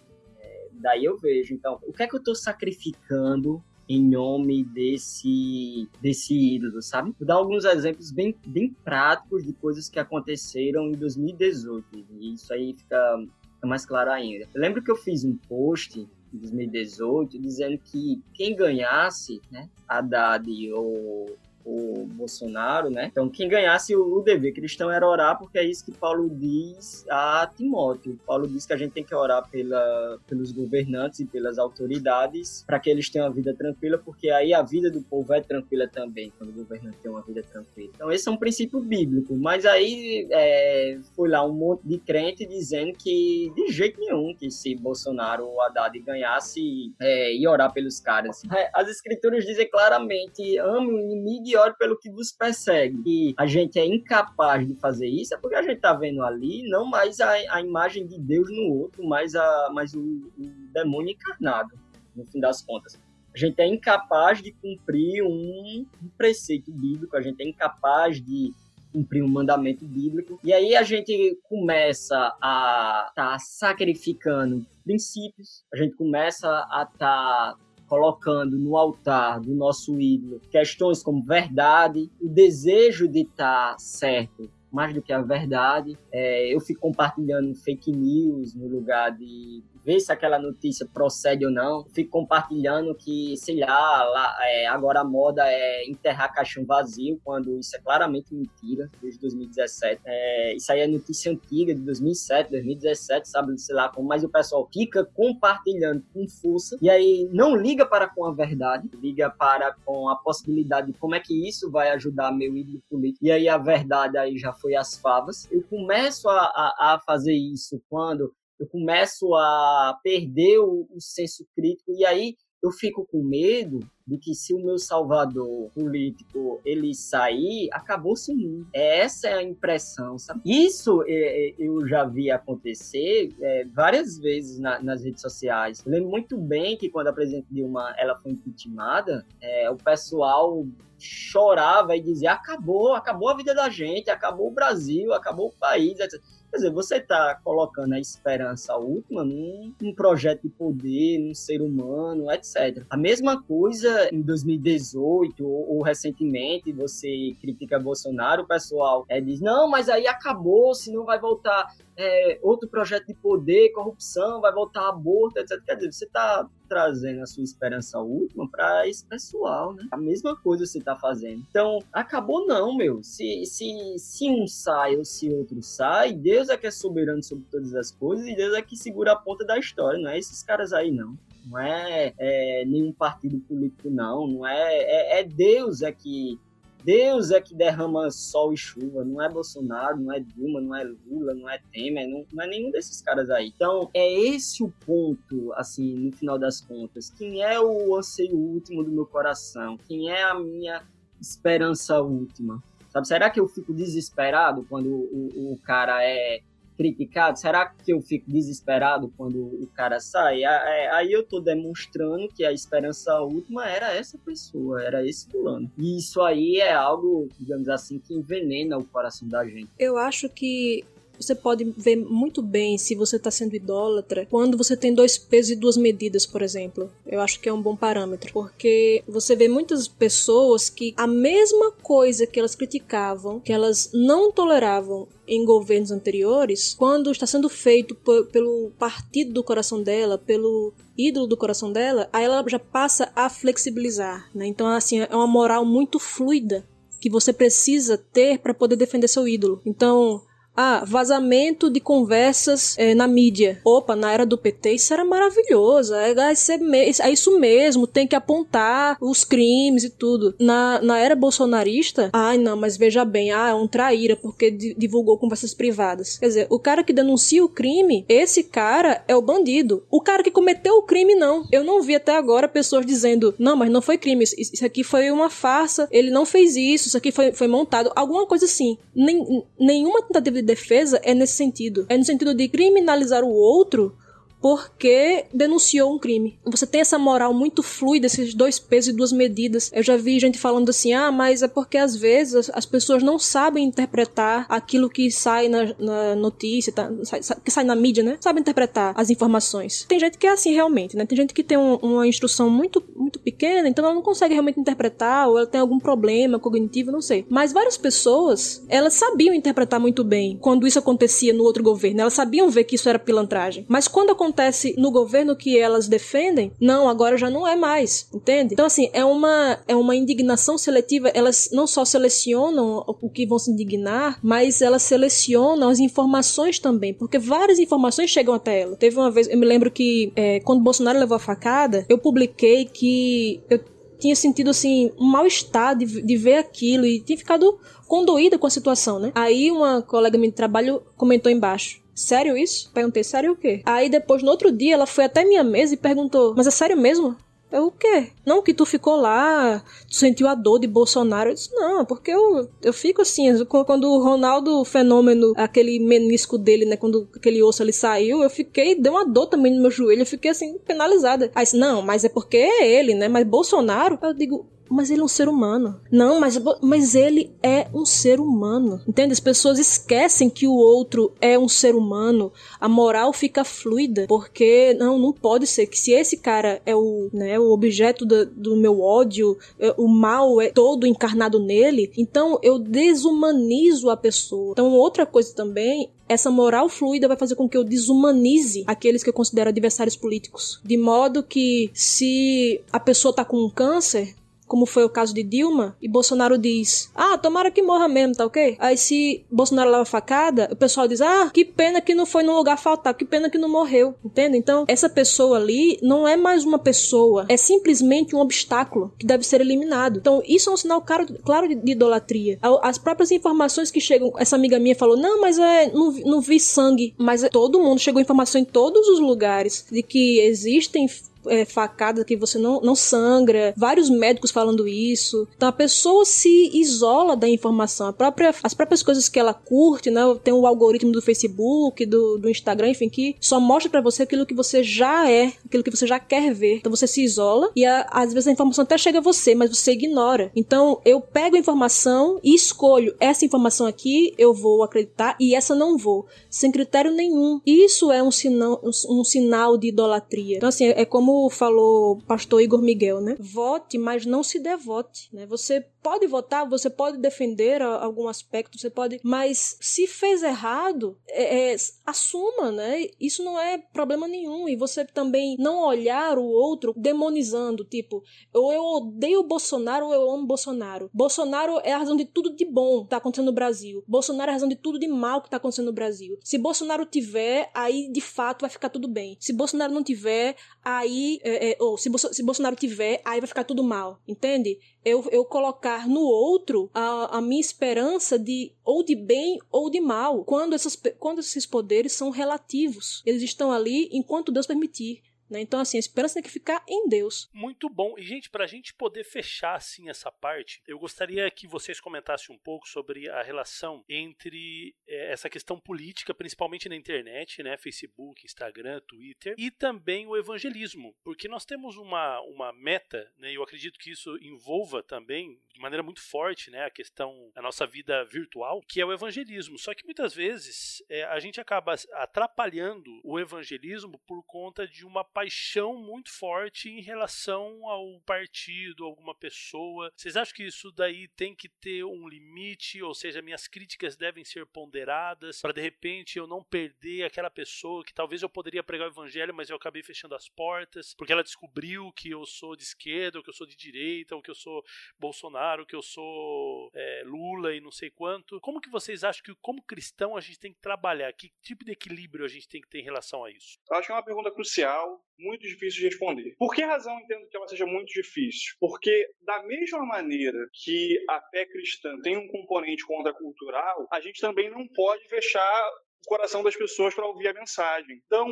Daí eu vejo, então, o que é que eu estou sacrificando em nome desse, desse ídolo, sabe? Vou dar alguns exemplos bem, bem práticos de coisas que aconteceram em 2018, e isso aí fica, fica mais claro ainda. Eu lembro que eu fiz um post em 2018 dizendo que quem ganhasse, né, Haddad ou o Bolsonaro, né? Então, quem ganhasse o dever cristão era orar, porque é isso que Paulo diz a Timóteo. Paulo diz que a gente tem que orar pela, pelos governantes e pelas autoridades para que eles tenham uma vida tranquila, porque aí a vida do povo é tranquila também, quando o governante tem uma vida tranquila. Então, esse é um princípio bíblico. Mas aí é, foi lá um monte de crente dizendo que de jeito nenhum que se Bolsonaro ou Haddad ganhasse, é, ia orar pelos caras. É, as escrituras dizem claramente: ame o inimigo ore pelo que vos persegue. E a gente é incapaz de fazer isso, é porque a gente tá vendo ali não mais a, a imagem de Deus no outro, mas, a, mas o, o demônio encarnado, no fim das contas. A gente é incapaz de cumprir um, um preceito bíblico, a gente é incapaz de cumprir um mandamento bíblico. E aí a gente começa a estar tá sacrificando princípios, a gente começa a estar tá colocando no altar do nosso ídolo questões como verdade, o desejo de estar certo mais do que a verdade. É, eu fico compartilhando fake news no lugar de ver se aquela notícia procede ou não. Fico compartilhando que, sei lá, lá é, agora a moda é enterrar caixão vazio, quando isso é claramente mentira, desde 2017. É, isso aí é notícia antiga, de 2007, 2017, sabe, sei lá mas o pessoal fica compartilhando com força e aí não liga para com a verdade, liga para com a possibilidade de como é que isso vai ajudar meu ídolo político. E aí a verdade aí já foi as favas. Eu começo a, a, a fazer isso quando eu começo a perder o, o senso crítico e aí eu fico com medo de que se o meu salvador político ele sair, acabou-se o mundo. Essa é a impressão, sabe? Isso é, é, eu já vi acontecer é, várias vezes na, nas redes sociais. Eu lembro muito bem que quando a presidente Dilma ela foi impeachmentada, é, o pessoal chorava e dizia acabou, acabou a vida da gente, acabou o Brasil, acabou o país, etc. Quer dizer, você está colocando a esperança última num, num, projeto de poder, num ser humano, etc. A mesma coisa em 2018 ou, ou recentemente, você critica Bolsonaro, o pessoal é, diz, não, mas aí acabou, se não vai voltar é, outro projeto de poder, corrupção, vai voltar aborto, etc. Quer dizer, você está trazendo a sua esperança última para esse pessoal, né? A mesma coisa você está fazendo. Então, acabou não, meu. Se, se, se um sai ou se outro sai, Deus é que é soberano sobre todas as coisas e Deus é que segura a ponta da história, não é esses caras aí, não. Não é, é nenhum partido político, não. Não é, é, é Deus é que Deus é que derrama sol e chuva, não é Bolsonaro, não é Dilma, não é Lula, não é Temer, não, não é nenhum desses caras aí. Então, é esse o ponto, assim, no final das contas. Quem é o anseio último do meu coração? Quem é a minha esperança última? Sabe, será que eu fico desesperado quando o, o, o cara é criticado, será que eu fico desesperado quando o cara sai? É, aí eu tô demonstrando que a esperança última era essa pessoa, era esse fulano. E isso aí é algo, digamos assim, que envenena o coração da gente. Eu acho que você pode ver muito bem se você está sendo idólatra quando você tem dois pesos e duas medidas, por exemplo. Eu acho que é um bom parâmetro, porque você vê muitas pessoas que a mesma coisa que elas criticavam, que elas não toleravam em governos anteriores, quando está sendo feito pelo partido do coração dela, pelo ídolo do coração dela, aí ela já passa a flexibilizar, né? Então assim, é uma moral muito fluida que você precisa ter para poder defender seu ídolo. Então, ah, vazamento de conversas é, na mídia. Opa, na era do PT isso era maravilhoso. É, é, isso mesmo, tem que apontar os crimes e tudo. Na, na era bolsonarista, ai não, mas veja bem, ah, é um traíra porque divulgou conversas privadas. Quer dizer, o cara que denuncia o crime, esse cara é o bandido. O cara que cometeu o crime, não. Eu não vi até agora pessoas dizendo, não, mas não foi crime, isso aqui foi uma farsa, ele não fez isso, isso aqui foi, foi montado. Alguma coisa assim. Nem, nenhuma tentativa de defesa é nesse sentido. É no sentido de criminalizar o outro porque denunciou um crime. Você tem essa moral muito fluida, esses dois pesos e duas medidas. Eu já vi gente falando assim: ah, mas é porque às vezes as pessoas não sabem interpretar aquilo que sai na, na notícia, tá, sai, que sai na mídia, né? Sabe interpretar as informações. Tem gente que é assim realmente, né? Tem gente que tem um, uma instrução muito, muito pequena, então ela não consegue realmente interpretar, ou ela tem algum problema cognitivo, não sei. Mas várias pessoas, elas sabiam interpretar muito bem quando isso acontecia no outro governo. Elas sabiam ver que isso era pilantragem. Mas quando acontece acontece no governo que elas defendem, não, agora já não é mais, entende? Então, assim, é uma, é uma indignação seletiva. Elas não só selecionam o que vão se indignar, mas elas selecionam as informações também, porque várias informações chegam até ela. Teve uma vez, eu me lembro que é, quando Bolsonaro levou a facada, eu publiquei que eu tinha sentido assim um mal-estar de, de ver aquilo e tinha ficado condoída com a situação, né? Aí uma colega minha de trabalho comentou embaixo: Sério isso? Perguntei, sério o quê? Aí depois, no outro dia, ela foi até minha mesa e perguntou: Mas é sério mesmo? Eu, o quê? Não, que tu ficou lá, tu sentiu a dor de Bolsonaro. Eu disse, não, porque eu, eu fico assim, quando o Ronaldo Fenômeno, aquele menisco dele, né, quando aquele osso ali saiu, eu fiquei, deu uma dor também no meu joelho, eu fiquei assim, penalizada. Aí disse, não, mas é porque é ele, né, mas Bolsonaro, eu digo, mas ele é um ser humano. Não, mas, mas ele é um ser humano. Entende? As pessoas esquecem que o outro é um ser humano. A moral fica fluida. Porque não, não pode ser que se esse cara é o, né, o objeto do, do meu ódio, é, o mal é todo encarnado nele, então eu desumanizo a pessoa. Então, outra coisa também essa moral fluida vai fazer com que eu desumanize aqueles que eu considero adversários políticos. De modo que, se a pessoa tá com um câncer, como foi o caso de Dilma, e Bolsonaro diz: Ah, tomara que morra mesmo, tá ok? Aí se Bolsonaro leva facada, o pessoal diz: Ah, que pena que não foi no lugar faltar, que pena que não morreu, entende? Então, essa pessoa ali não é mais uma pessoa, é simplesmente um obstáculo que deve ser eliminado. Então, isso é um sinal claro, claro de, de idolatria. As próprias informações que chegam, essa amiga minha falou: Não, mas é, não, não vi sangue, mas é, todo mundo chegou informação em todos os lugares de que existem é, facada que você não, não sangra, vários médicos falando isso. Então a pessoa se isola da informação. Própria, as próprias coisas que ela curte, né? Tem o algoritmo do Facebook, do, do Instagram, enfim, que só mostra para você aquilo que você já é, aquilo que você já quer ver. Então você se isola e a, às vezes a informação até chega a você, mas você ignora. Então eu pego a informação e escolho essa informação aqui eu vou acreditar e essa não vou, sem critério nenhum. Isso é um sinal, um, um sinal de idolatria. Então assim, é como falou o pastor Igor Miguel, né? Vote, mas não se devote, né? Você pode votar, você pode defender algum aspecto, você pode, mas se fez errado, é, é, assuma, né? Isso não é problema nenhum. E você também não olhar o outro demonizando, tipo, ou eu odeio Bolsonaro ou eu amo Bolsonaro. Bolsonaro é a razão de tudo de bom que tá acontecendo no Brasil. Bolsonaro é a razão de tudo de mal que tá acontecendo no Brasil. Se Bolsonaro tiver, aí de fato vai ficar tudo bem. Se Bolsonaro não tiver, aí. É, é, ou se, se Bolsonaro tiver, aí vai ficar tudo mal. Entende? Eu, eu colocar no outro a, a minha esperança de ou de bem ou de mal, quando, essas, quando esses poderes são relativos. Eles estão ali enquanto Deus permitir. Né? Então, assim, a esperança tem que ficar em Deus. Muito bom. E, gente, para a gente poder fechar assim essa parte, eu gostaria que vocês comentassem um pouco sobre a relação entre é, essa questão política, principalmente na internet, né? Facebook, Instagram, Twitter, e também o evangelismo. Porque nós temos uma, uma meta, né? eu acredito que isso envolva também, de maneira muito forte, né? a questão da nossa vida virtual, que é o evangelismo. Só que muitas vezes é, a gente acaba atrapalhando o evangelismo por conta de uma paixão muito forte em relação ao partido, alguma pessoa. Vocês acham que isso daí tem que ter um limite, ou seja, minhas críticas devem ser ponderadas para de repente eu não perder aquela pessoa que talvez eu poderia pregar o evangelho, mas eu acabei fechando as portas porque ela descobriu que eu sou de esquerda, ou que eu sou de direita, ou que eu sou Bolsonaro, que eu sou é, Lula e não sei quanto. Como que vocês acham que como cristão a gente tem que trabalhar? Que tipo de equilíbrio a gente tem que ter em relação a isso? Eu acho que é uma pergunta crucial muito difícil de responder. Por que razão entendo que ela seja muito difícil? Porque, da mesma maneira que a fé cristã tem um componente contracultural, a gente também não pode fechar o coração das pessoas para ouvir a mensagem. Então,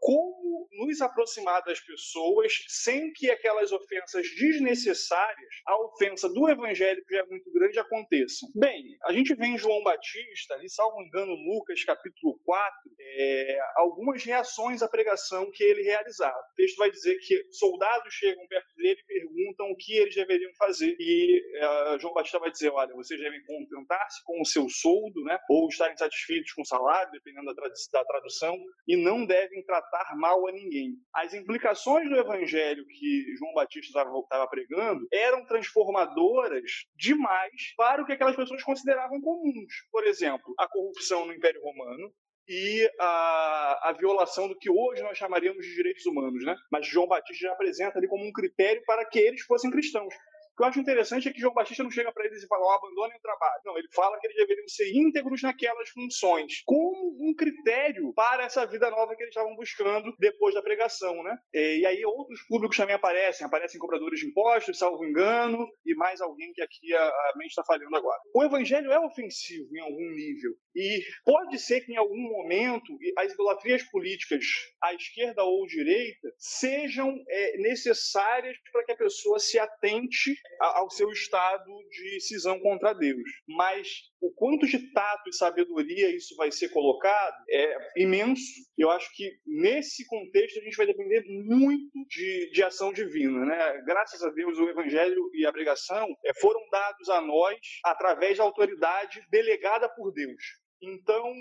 como nos aproximar das pessoas sem que aquelas ofensas desnecessárias, a ofensa do evangelho que já é muito grande, aconteçam. Bem, a gente vê em João Batista, ali, salvo engano, Lucas, capítulo 4, é, algumas reações à pregação que ele realizava. O texto vai dizer que soldados chegam perto dele e perguntam o que eles deveriam fazer. E é, João Batista vai dizer: olha, vocês devem contentar-se com o seu soldo, né, ou estarem satisfeitos com o salário, dependendo da tradução, e não devem tratar tratar mal a ninguém. As implicações do evangelho que João Batista estava pregando eram transformadoras demais para o que aquelas pessoas consideravam comuns. Por exemplo, a corrupção no Império Romano, e a, a, violação do que hoje nós chamaríamos de direitos humanos, né? Mas João Batista já apresenta ali como um critério para que eles fossem cristãos que eu acho interessante é que João Batista não chega para eles e fala, oh, abandonem o trabalho. Não, ele fala que eles deveriam ser íntegros naquelas funções, como um critério para essa vida nova que eles estavam buscando depois da pregação, né? E aí outros públicos também aparecem, aparecem cobradores de impostos, salvo engano, e mais alguém que aqui a, a mente está falhando agora. O evangelho é ofensivo em algum nível, e pode ser que em algum momento as idolatrias políticas, à esquerda ou à direita, sejam é, necessárias para que a pessoa se atente ao seu estado de cisão contra Deus. Mas o quanto de tato e sabedoria isso vai ser colocado é imenso. Eu acho que nesse contexto a gente vai depender muito de, de ação divina. Né? Graças a Deus, o evangelho e a pregação é, foram dados a nós através da autoridade delegada por Deus. Então,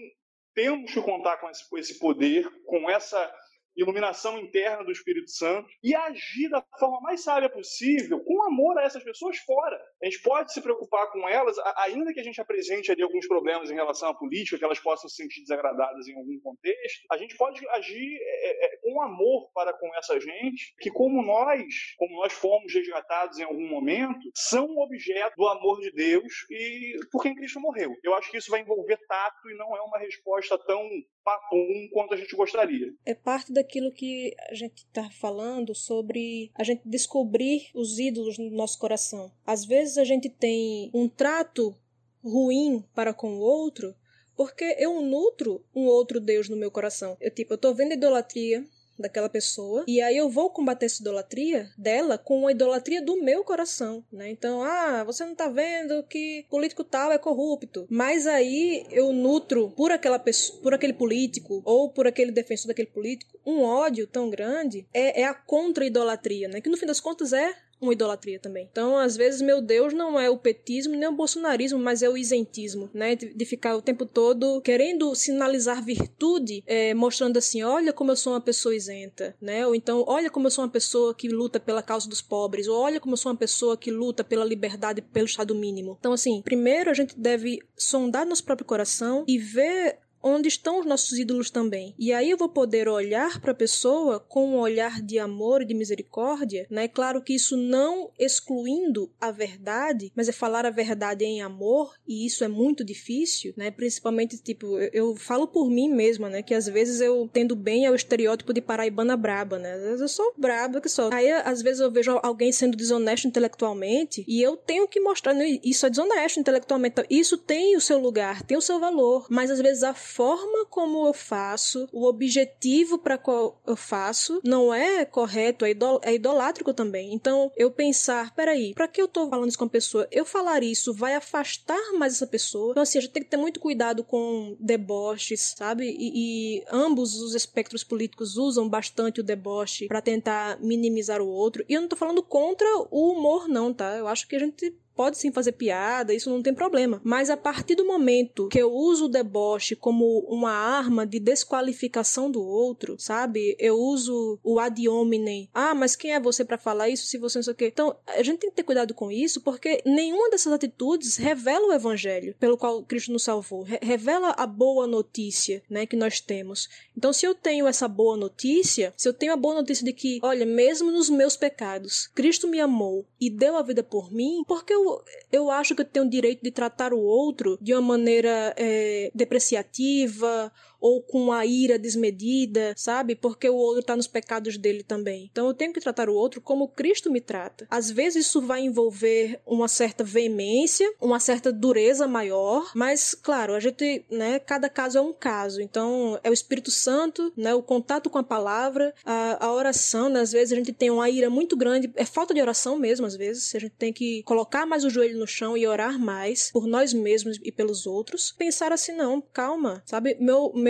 temos que contar com esse, com esse poder, com essa iluminação interna do Espírito Santo e agir da forma mais sábia possível, com amor a essas pessoas fora. A gente pode se preocupar com elas, ainda que a gente apresente ali alguns problemas em relação à política, que elas possam se sentir desagradadas em algum contexto, a gente pode agir é, é, com amor para com essa gente, que como nós, como nós fomos resgatados em algum momento, são objeto do amor de Deus e por quem Cristo morreu. Eu acho que isso vai envolver tato e não é uma resposta tão papum quanto a gente gostaria. É parte daquilo que a gente está falando sobre a gente descobrir os ídolos no nosso coração. Às vezes a gente tem um trato ruim para com o outro porque eu nutro um outro Deus no meu coração. Eu, tipo, eu tô vendo idolatria, daquela pessoa, e aí eu vou combater essa idolatria dela com a idolatria do meu coração, né? Então, ah, você não tá vendo que político tal é corrupto, mas aí eu nutro por aquela pessoa, por aquele político ou por aquele defensor daquele político um ódio tão grande, é, é a contra-idolatria, né? Que no fim das contas é uma idolatria também. Então, às vezes, meu Deus não é o petismo nem o bolsonarismo, mas é o isentismo, né? De, de ficar o tempo todo querendo sinalizar virtude, é, mostrando assim, olha como eu sou uma pessoa isenta, né? Ou então, olha como eu sou uma pessoa que luta pela causa dos pobres, ou olha como eu sou uma pessoa que luta pela liberdade, pelo Estado mínimo. Então, assim, primeiro a gente deve sondar nosso próprio coração e ver onde estão os nossos ídolos também. E aí eu vou poder olhar para a pessoa com um olhar de amor e de misericórdia, né? Claro que isso não excluindo a verdade, mas é falar a verdade em amor, e isso é muito difícil, né? Principalmente, tipo, eu, eu falo por mim mesma, né? Que às vezes eu tendo bem é o estereótipo de paraibana braba, né? Às vezes eu sou braba que sou. Aí, às vezes eu vejo alguém sendo desonesto intelectualmente e eu tenho que mostrar, né? isso é desonesto intelectualmente. Então, isso tem o seu lugar, tem o seu valor, mas às vezes a forma como eu faço, o objetivo para qual eu faço, não é correto, é, idol é idolátrico também. Então, eu pensar, peraí, para que eu tô falando isso com a pessoa? Eu falar isso vai afastar mais essa pessoa. Então, assim, a gente tem que ter muito cuidado com deboches, sabe? E, e ambos os espectros políticos usam bastante o deboche para tentar minimizar o outro. E eu não tô falando contra o humor, não, tá? Eu acho que a gente pode sim fazer piada, isso não tem problema. Mas a partir do momento que eu uso o deboche como uma arma de desqualificação do outro, sabe? Eu uso o ad hominem. Ah, mas quem é você para falar isso se você não sei o quê? Então, a gente tem que ter cuidado com isso, porque nenhuma dessas atitudes revela o evangelho pelo qual Cristo nos salvou. Re revela a boa notícia, né, que nós temos. Então, se eu tenho essa boa notícia, se eu tenho a boa notícia de que, olha, mesmo nos meus pecados, Cristo me amou e deu a vida por mim, porque eu eu, acho que eu tenho o direito de tratar o outro de uma maneira é, depreciativa ou com a ira desmedida, sabe? Porque o outro está nos pecados dele também. Então eu tenho que tratar o outro como Cristo me trata. Às vezes isso vai envolver uma certa veemência, uma certa dureza maior, mas claro, a gente, né, cada caso é um caso. Então é o Espírito Santo, né, o contato com a palavra, a, a oração, né, às vezes a gente tem uma ira muito grande, é falta de oração mesmo às vezes, a gente tem que colocar mais o joelho no chão e orar mais por nós mesmos e pelos outros. Pensar assim, não, calma, sabe? Meu meu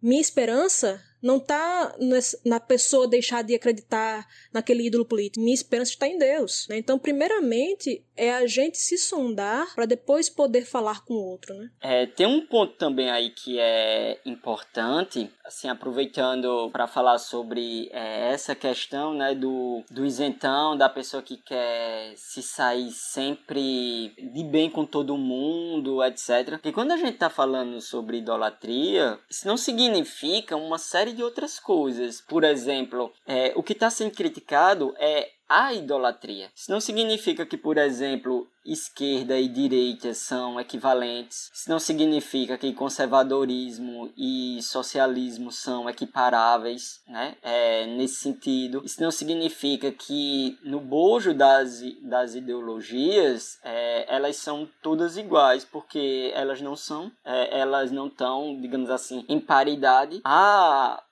minha esperança não está na pessoa deixar de acreditar naquele ídolo político. Minha esperança está em Deus. Né? Então, primeiramente, é a gente se sondar para depois poder falar com o outro. Né? É, tem um ponto também aí que é importante, assim, aproveitando para falar sobre é, essa questão né, do, do isentão, da pessoa que quer se sair sempre de bem com todo mundo, etc. Porque quando a gente está falando sobre idolatria, isso não significa uma série de outras coisas. Por exemplo, é, o que está sendo criticado é a idolatria. Isso não significa que, por exemplo, esquerda e direita são equivalentes. Isso não significa que conservadorismo e socialismo são equiparáveis, né? É, nesse sentido. Isso não significa que no bojo das, das ideologias é, elas são todas iguais, porque elas não são, é, elas não estão, digamos assim, em paridade. Ah,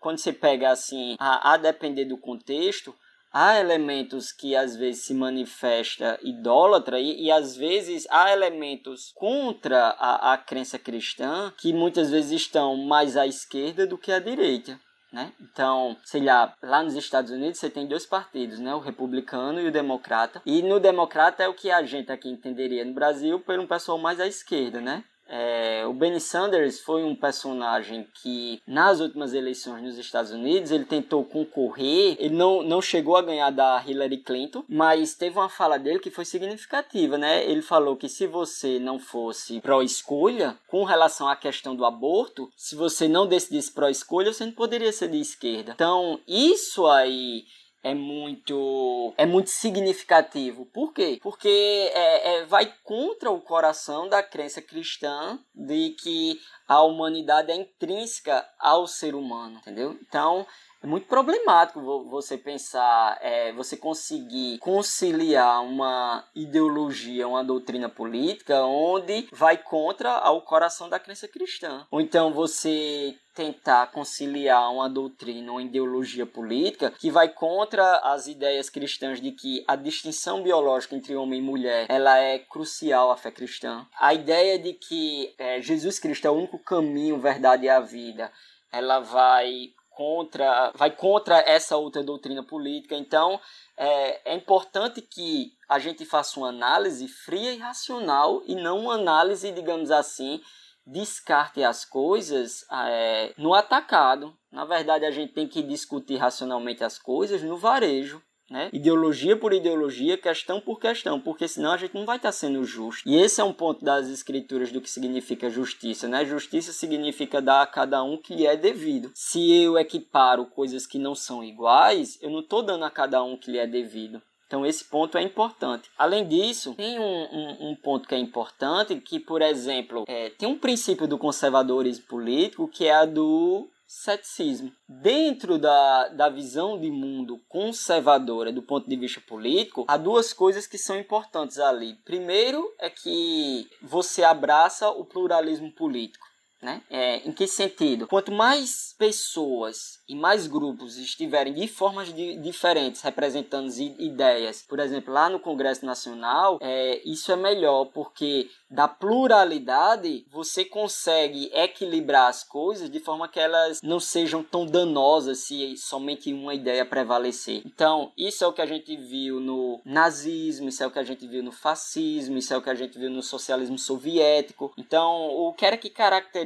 quando você pega assim, a, a depender do contexto, há elementos que às vezes se manifesta idólatra e, e às vezes há elementos contra a, a crença cristã que muitas vezes estão mais à esquerda do que à direita. Né? Então, sei lá, lá nos Estados Unidos você tem dois partidos, né? O republicano e o democrata. E no democrata é o que a gente aqui entenderia no Brasil por um pessoal mais à esquerda, né? É, o Bernie Sanders foi um personagem que, nas últimas eleições nos Estados Unidos, ele tentou concorrer, ele não, não chegou a ganhar da Hillary Clinton, mas teve uma fala dele que foi significativa, né? Ele falou que se você não fosse pró-escolha, com relação à questão do aborto, se você não decidisse pró-escolha, você não poderia ser de esquerda. Então, isso aí é muito é muito significativo. Por quê? Porque é, é, vai contra o coração da crença cristã de que a humanidade é intrínseca ao ser humano, entendeu? Então muito problemático você pensar, é, você conseguir conciliar uma ideologia, uma doutrina política onde vai contra o coração da crença cristã. Ou então você tentar conciliar uma doutrina, uma ideologia política que vai contra as ideias cristãs de que a distinção biológica entre homem e mulher ela é crucial à fé cristã. A ideia de que é, Jesus Cristo é o único caminho, verdade e a vida, ela vai contra, vai contra essa outra doutrina política. Então, é, é importante que a gente faça uma análise fria e racional e não uma análise, digamos assim, descarte as coisas é, no atacado. Na verdade, a gente tem que discutir racionalmente as coisas no varejo. Né? Ideologia por ideologia, questão por questão, porque senão a gente não vai estar sendo justo. E esse é um ponto das escrituras do que significa justiça, né? Justiça significa dar a cada um que lhe é devido. Se eu equiparo coisas que não são iguais, eu não estou dando a cada um que lhe é devido. Então esse ponto é importante. Além disso, tem um, um, um ponto que é importante, que, por exemplo, é, tem um princípio do conservadorismo político que é a do ceticismo. Dentro da, da visão de mundo conservadora do ponto de vista político, há duas coisas que são importantes ali. Primeiro é que você abraça o pluralismo político. Né? É, em que sentido? Quanto mais pessoas e mais grupos estiverem de formas de, diferentes representando ideias, por exemplo, lá no Congresso Nacional, é, isso é melhor porque da pluralidade você consegue equilibrar as coisas de forma que elas não sejam tão danosas se somente uma ideia prevalecer. Então, isso é o que a gente viu no nazismo, isso é o que a gente viu no fascismo, isso é o que a gente viu no socialismo soviético. Então, o que era que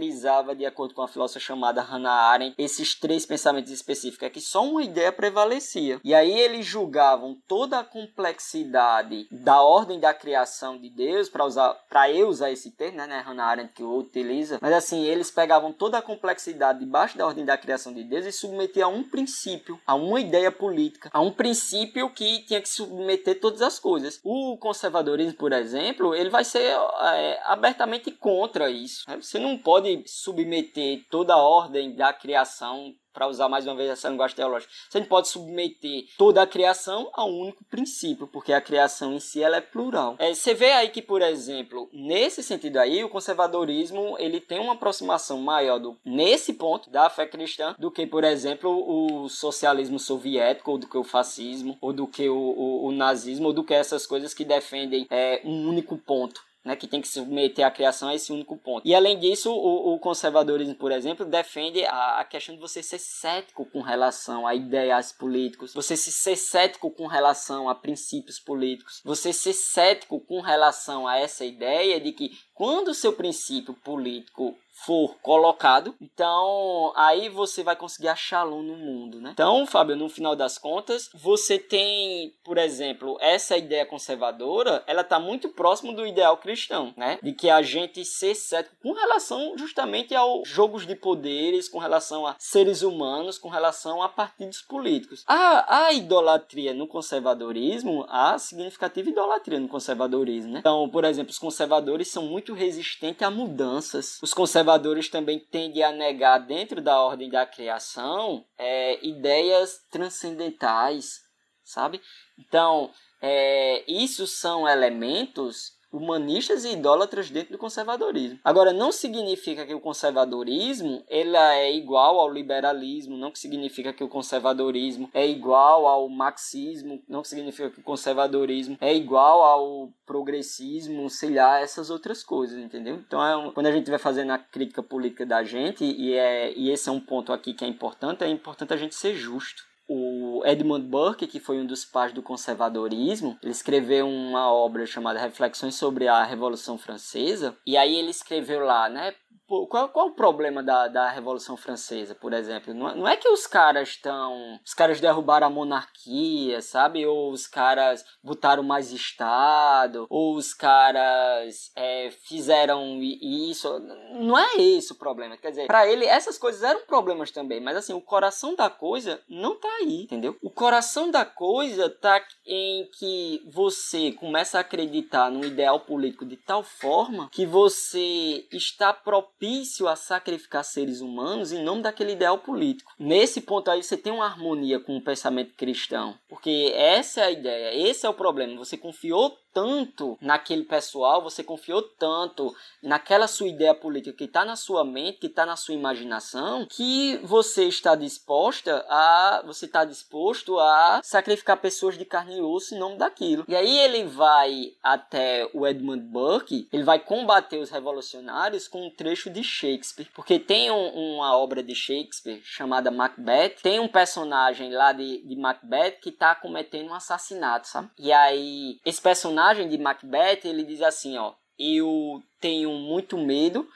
caracterizava, de acordo com a filósofa chamada Hannah Arendt, esses três pensamentos específicos? É que só uma ideia prevalecia. E aí eles julgavam toda a complexidade da ordem da criação de Deus, para usar para eu usar esse termo, né, né, Hannah Arendt que utiliza, mas assim, eles pegavam toda a complexidade debaixo da ordem da criação de Deus e submetiam a um princípio, a uma ideia política, a um princípio que tinha que submeter todas as coisas. O conservadorismo, por exemplo, ele vai ser é, abertamente contra isso. Você não pode submeter toda a ordem da criação para usar mais uma vez essa linguagem teológica. Você não pode submeter toda a criação a um único princípio, porque a criação em si ela é plural. É, você vê aí que, por exemplo, nesse sentido aí, o conservadorismo ele tem uma aproximação maior do, nesse ponto da fé cristã do que, por exemplo, o socialismo soviético, ou do que o fascismo, ou do que o, o, o nazismo, ou do que essas coisas que defendem é, um único ponto né, que tem que submeter a criação a esse único ponto. E além disso, o, o conservadorismo, por exemplo, defende a, a, questão de você ser cético com relação a ideias políticos, você ser cético com relação a princípios políticos, você ser cético com relação a essa ideia de que quando o seu princípio político for colocado, então aí você vai conseguir achar lo no mundo, né? Então, Fábio, no final das contas, você tem, por exemplo, essa ideia conservadora, ela está muito próximo do ideal cristão, né? De que a gente ser cético com relação justamente aos jogos de poderes, com relação a seres humanos, com relação a partidos políticos. A, a idolatria no conservadorismo, há significativa idolatria no conservadorismo, né? Então, por exemplo, os conservadores são muito resistentes a mudanças. Os conservadores conservadores também tendem a negar, dentro da ordem da criação, é, ideias transcendentais, sabe? Então, é, isso são elementos humanistas e idólatras dentro do conservadorismo. Agora, não significa que o conservadorismo ele é igual ao liberalismo, não significa que o conservadorismo é igual ao marxismo, não significa que o conservadorismo é igual ao progressismo, sei lá, essas outras coisas, entendeu? Então, é um, quando a gente vai fazendo a crítica política da gente, e, é, e esse é um ponto aqui que é importante, é importante a gente ser justo o Edmund Burke, que foi um dos pais do conservadorismo, ele escreveu uma obra chamada Reflexões sobre a Revolução Francesa, e aí ele escreveu lá, né, qual, qual o problema da, da Revolução Francesa, por exemplo? Não, não é que os caras estão. Os caras derrubaram a monarquia, sabe? Ou os caras botaram mais Estado, ou os caras é, fizeram isso. Não é esse o problema. Quer dizer, para ele, essas coisas eram problemas também, mas assim, o coração da coisa não tá aí, entendeu? O coração da coisa tá em que você começa a acreditar num ideal político de tal forma que você está propondo propício a sacrificar seres humanos em nome daquele ideal político. Nesse ponto aí você tem uma harmonia com o pensamento cristão, porque essa é a ideia, esse é o problema. Você confiou tanto naquele pessoal, você confiou tanto naquela sua ideia política que está na sua mente, que está na sua imaginação, que você está disposta a você está disposto a sacrificar pessoas de carne e osso em nome daquilo. E aí ele vai até o Edmund Burke, ele vai combater os revolucionários com um trecho de Shakespeare, porque tem um, uma obra de Shakespeare chamada Macbeth, tem um personagem lá de, de Macbeth que está cometendo um assassinato, sabe? E aí esse personagem personagem de Macbeth, ele diz assim, ó, eu tenho muito medo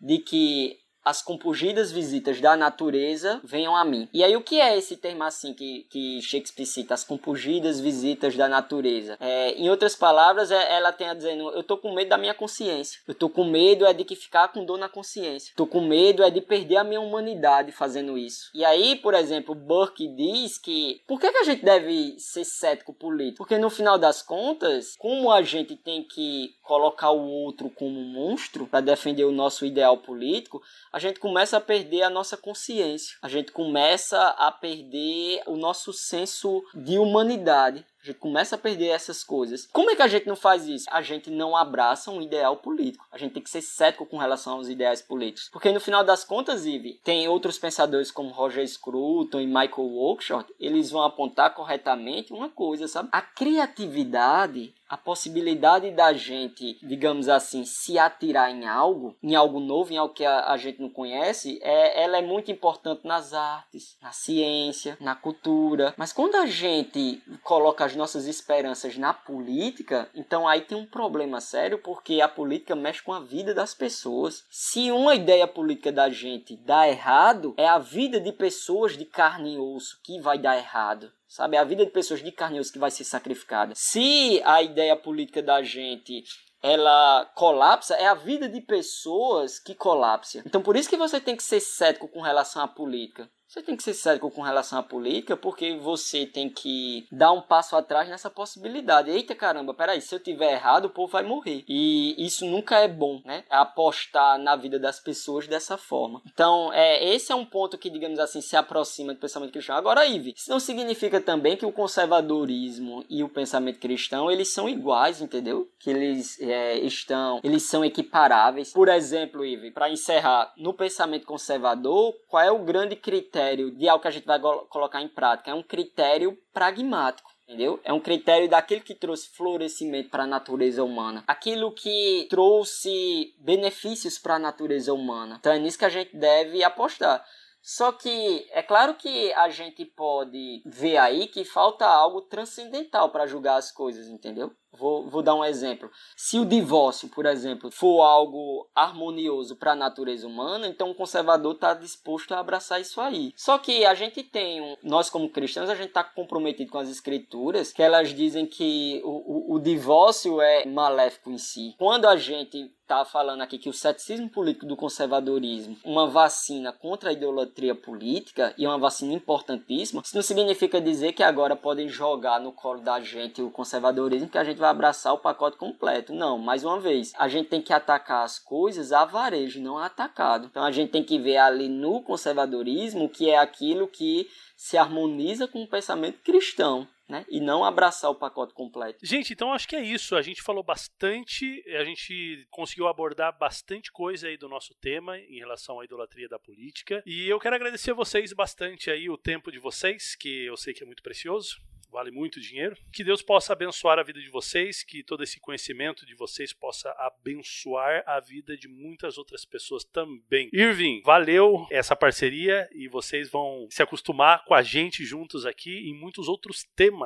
de que as compungidas visitas da natureza venham a mim. E aí o que é esse termo assim que, que Shakespeare cita, as compungidas visitas da natureza? É, em outras palavras, é, ela tem a dizendo, eu tô com medo da minha consciência. Eu tô com medo é de que ficar com dor na consciência. Tô com medo é de perder a minha humanidade fazendo isso. E aí, por exemplo, Burke diz que por que, que a gente deve ser cético político? Porque no final das contas, como a gente tem que colocar o outro como um monstro para defender o nosso ideal político, a gente começa a perder a nossa consciência, a gente começa a perder o nosso senso de humanidade. A gente começa a perder essas coisas. Como é que a gente não faz isso? A gente não abraça um ideal político. A gente tem que ser cético com relação aos ideais políticos. Porque no final das contas, Ive, tem outros pensadores como Roger Scruton e Michael Oakeshott, eles vão apontar corretamente uma coisa, sabe? A criatividade a possibilidade da gente, digamos assim, se atirar em algo, em algo novo, em algo que a, a, gente não conhece, é, ela é muito importante nas artes, na ciência, na cultura. Mas quando a gente coloca as nossas esperanças na política, então aí tem um problema sério, porque a política mexe com a vida das pessoas. Se uma ideia política da gente dá errado, é a vida de pessoas de carne e osso que vai dar errado sabe? É a vida de pessoas de carne e osso que vai ser sacrificada. Se a ideia política da gente ela colapsa, é a vida de pessoas que colapsa. Então por isso que você tem que ser cético com relação à política. Você tem que ser cético com relação à política, porque você tem que dar um passo atrás nessa possibilidade. Eita caramba, peraí, se eu tiver errado, o povo vai morrer. E isso nunca é bom, né? Apostar na vida das pessoas dessa forma. Então, é, esse é um ponto que, digamos assim, se aproxima do pensamento cristão. Agora, Ive, isso não significa também que o conservadorismo e o pensamento cristão, eles são iguais, entendeu? Que eles é, estão, eles são equiparáveis. Por exemplo, Ive, para encerrar, no pensamento conservador, qual é o grande critério critério de algo que a gente vai colocar em prática, é um critério pragmático. Entendeu? É um critério daquele que trouxe florescimento para a natureza humana, aquilo que trouxe benefícios para a natureza humana. Então é nisso que a gente deve apostar. Só que é claro que a gente pode ver aí que falta algo transcendental para julgar as coisas, entendeu? Vou, vou dar um exemplo. Se o divórcio, por exemplo, for algo harmonioso para a natureza humana, então o conservador está disposto a abraçar isso aí. Só que a gente tem, um, nós como cristãos, a gente está comprometido com as escrituras, que elas dizem que o, o, o divórcio é maléfico em si. Quando a gente está falando aqui que o ceticismo político do conservadorismo, uma vacina contra a idolatria política e uma vacina importantíssima, isso não significa dizer que agora podem jogar no colo da gente o conservadorismo que a gente vai abraçar o pacote completo. Não, mais uma vez, a gente tem que atacar as coisas a varejo, não a atacado. Então a gente tem que ver ali no conservadorismo que é aquilo que se harmoniza com o pensamento cristão. Né? E não abraçar o pacote completo. Gente, então acho que é isso. A gente falou bastante, a gente conseguiu abordar bastante coisa aí do nosso tema em relação à idolatria da política. E eu quero agradecer a vocês bastante aí o tempo de vocês, que eu sei que é muito precioso vale muito dinheiro. Que Deus possa abençoar a vida de vocês, que todo esse conhecimento de vocês possa abençoar a vida de muitas outras pessoas também. Irving, valeu essa parceria e vocês vão se acostumar com a gente juntos aqui em muitos outros temas.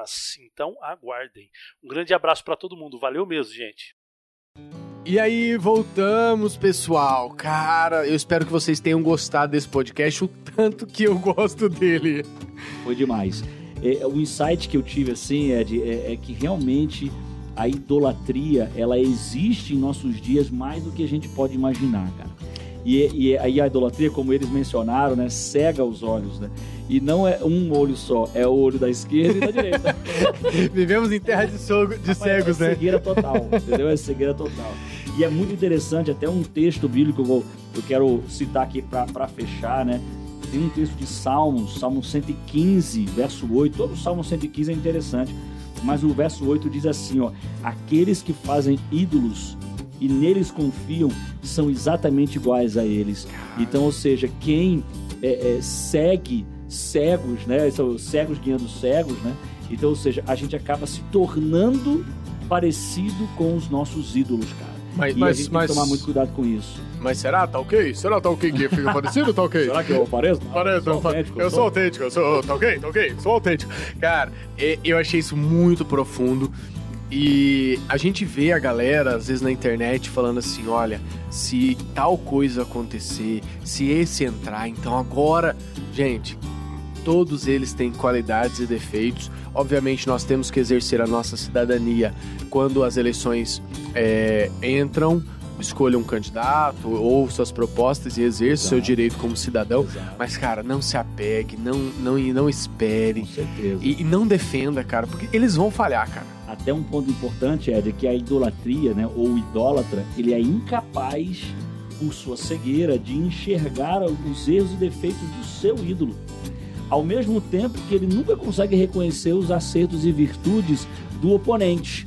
Então aguardem. Um grande abraço para todo mundo. Valeu mesmo, gente. E aí, voltamos, pessoal. Cara, eu espero que vocês tenham gostado desse podcast o tanto que eu gosto dele. Foi demais é, o insight que eu tive assim é, de, é, é que realmente a idolatria ela existe em nossos dias mais do que a gente pode imaginar, cara. E, e aí a idolatria, como eles mencionaram, né, cega os olhos, né? E não é um olho só, é o olho da esquerda e da direita. Vivemos em terra de, sogo, de Rapaz, cegos, é né? cegueira total, entendeu? É cegueira total. E é muito interessante, até um texto bíblico que eu, vou, eu quero citar aqui para fechar, né? Tem um texto de Salmos, Salmo 115, verso 8. Todo o Salmo 115 é interessante, mas o verso 8 diz assim: ó, aqueles que fazem ídolos e neles confiam são exatamente iguais a eles. Então, ou seja, quem é, é, segue cegos, né? São cegos guiando cegos, né? Então, ou seja, a gente acaba se tornando parecido com os nossos ídolos, cara. Mas, e mas, a gente mas, tem que tomar muito cuidado com isso. mas será? Tá ok? Será tá ok que fica parecido? Tá ok? Será que eu pareço? Parece, não, autêntico, eu sou autêntico, eu sou. Tá ok? Tá ok? Sou autêntico. Cara, eu achei isso muito profundo. E a gente vê a galera, às vezes na internet, falando assim: olha, se tal coisa acontecer, se esse entrar, então agora. Gente, todos eles têm qualidades e defeitos. Obviamente, nós temos que exercer a nossa cidadania quando as eleições é, entram. Escolha um candidato, ouça as propostas e exerça o seu direito como cidadão. Exato. Mas, cara, não se apegue, não, não, e não espere. Com certeza. E, e não defenda, cara, porque eles vão falhar, cara. Até um ponto importante é de que a idolatria, né, ou o idólatra, ele é incapaz, por sua cegueira, de enxergar os erros e defeitos do seu ídolo. Ao mesmo tempo que ele nunca consegue reconhecer os acertos e virtudes do oponente,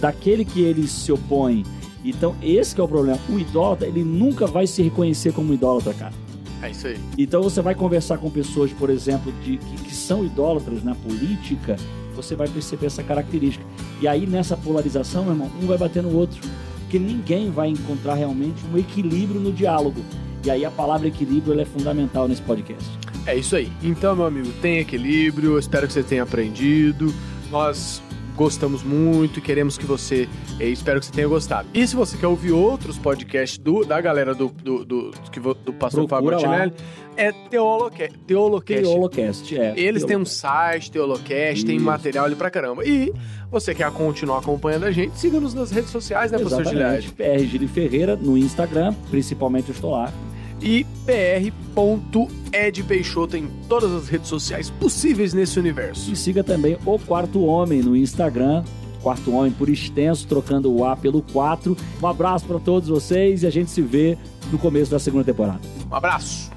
daquele que ele se opõe. Então, esse que é o problema. O idólatra, ele nunca vai se reconhecer como idólatra, cara. É isso aí. Então você vai conversar com pessoas, por exemplo, de, que, que são idólatras na política, você vai perceber essa característica. E aí nessa polarização, meu irmão, um vai bater no outro. Porque ninguém vai encontrar realmente um equilíbrio no diálogo. E aí a palavra equilíbrio é fundamental nesse podcast. É isso aí. Então, meu amigo, tem equilíbrio. eu Espero que você tenha aprendido. Nós gostamos muito e queremos que você. eh, espero que você tenha gostado. E se você quer ouvir outros podcasts do, da galera do, do, do, que vo- do Pastor Fábio Procura. Martinelli, é Teoloca- Teolocast. Teolocast, é. Eles têm um Teolocast. site, Teolocast, tem material ali pra caramba. E você quer continuar acompanhando a gente, siga-nos nas redes sociais, né, professor Gilhard? Exatamente. PR Gili Ferreira no Instagram, principalmente eu estou lá. E pr.edpeixoto em todas as redes sociais possíveis nesse universo. E siga também o Quarto Homem no Instagram. Quarto Homem por extenso, trocando o A pelo 4. Um abraço para todos vocês e a gente se vê no começo da segunda temporada. Um abraço!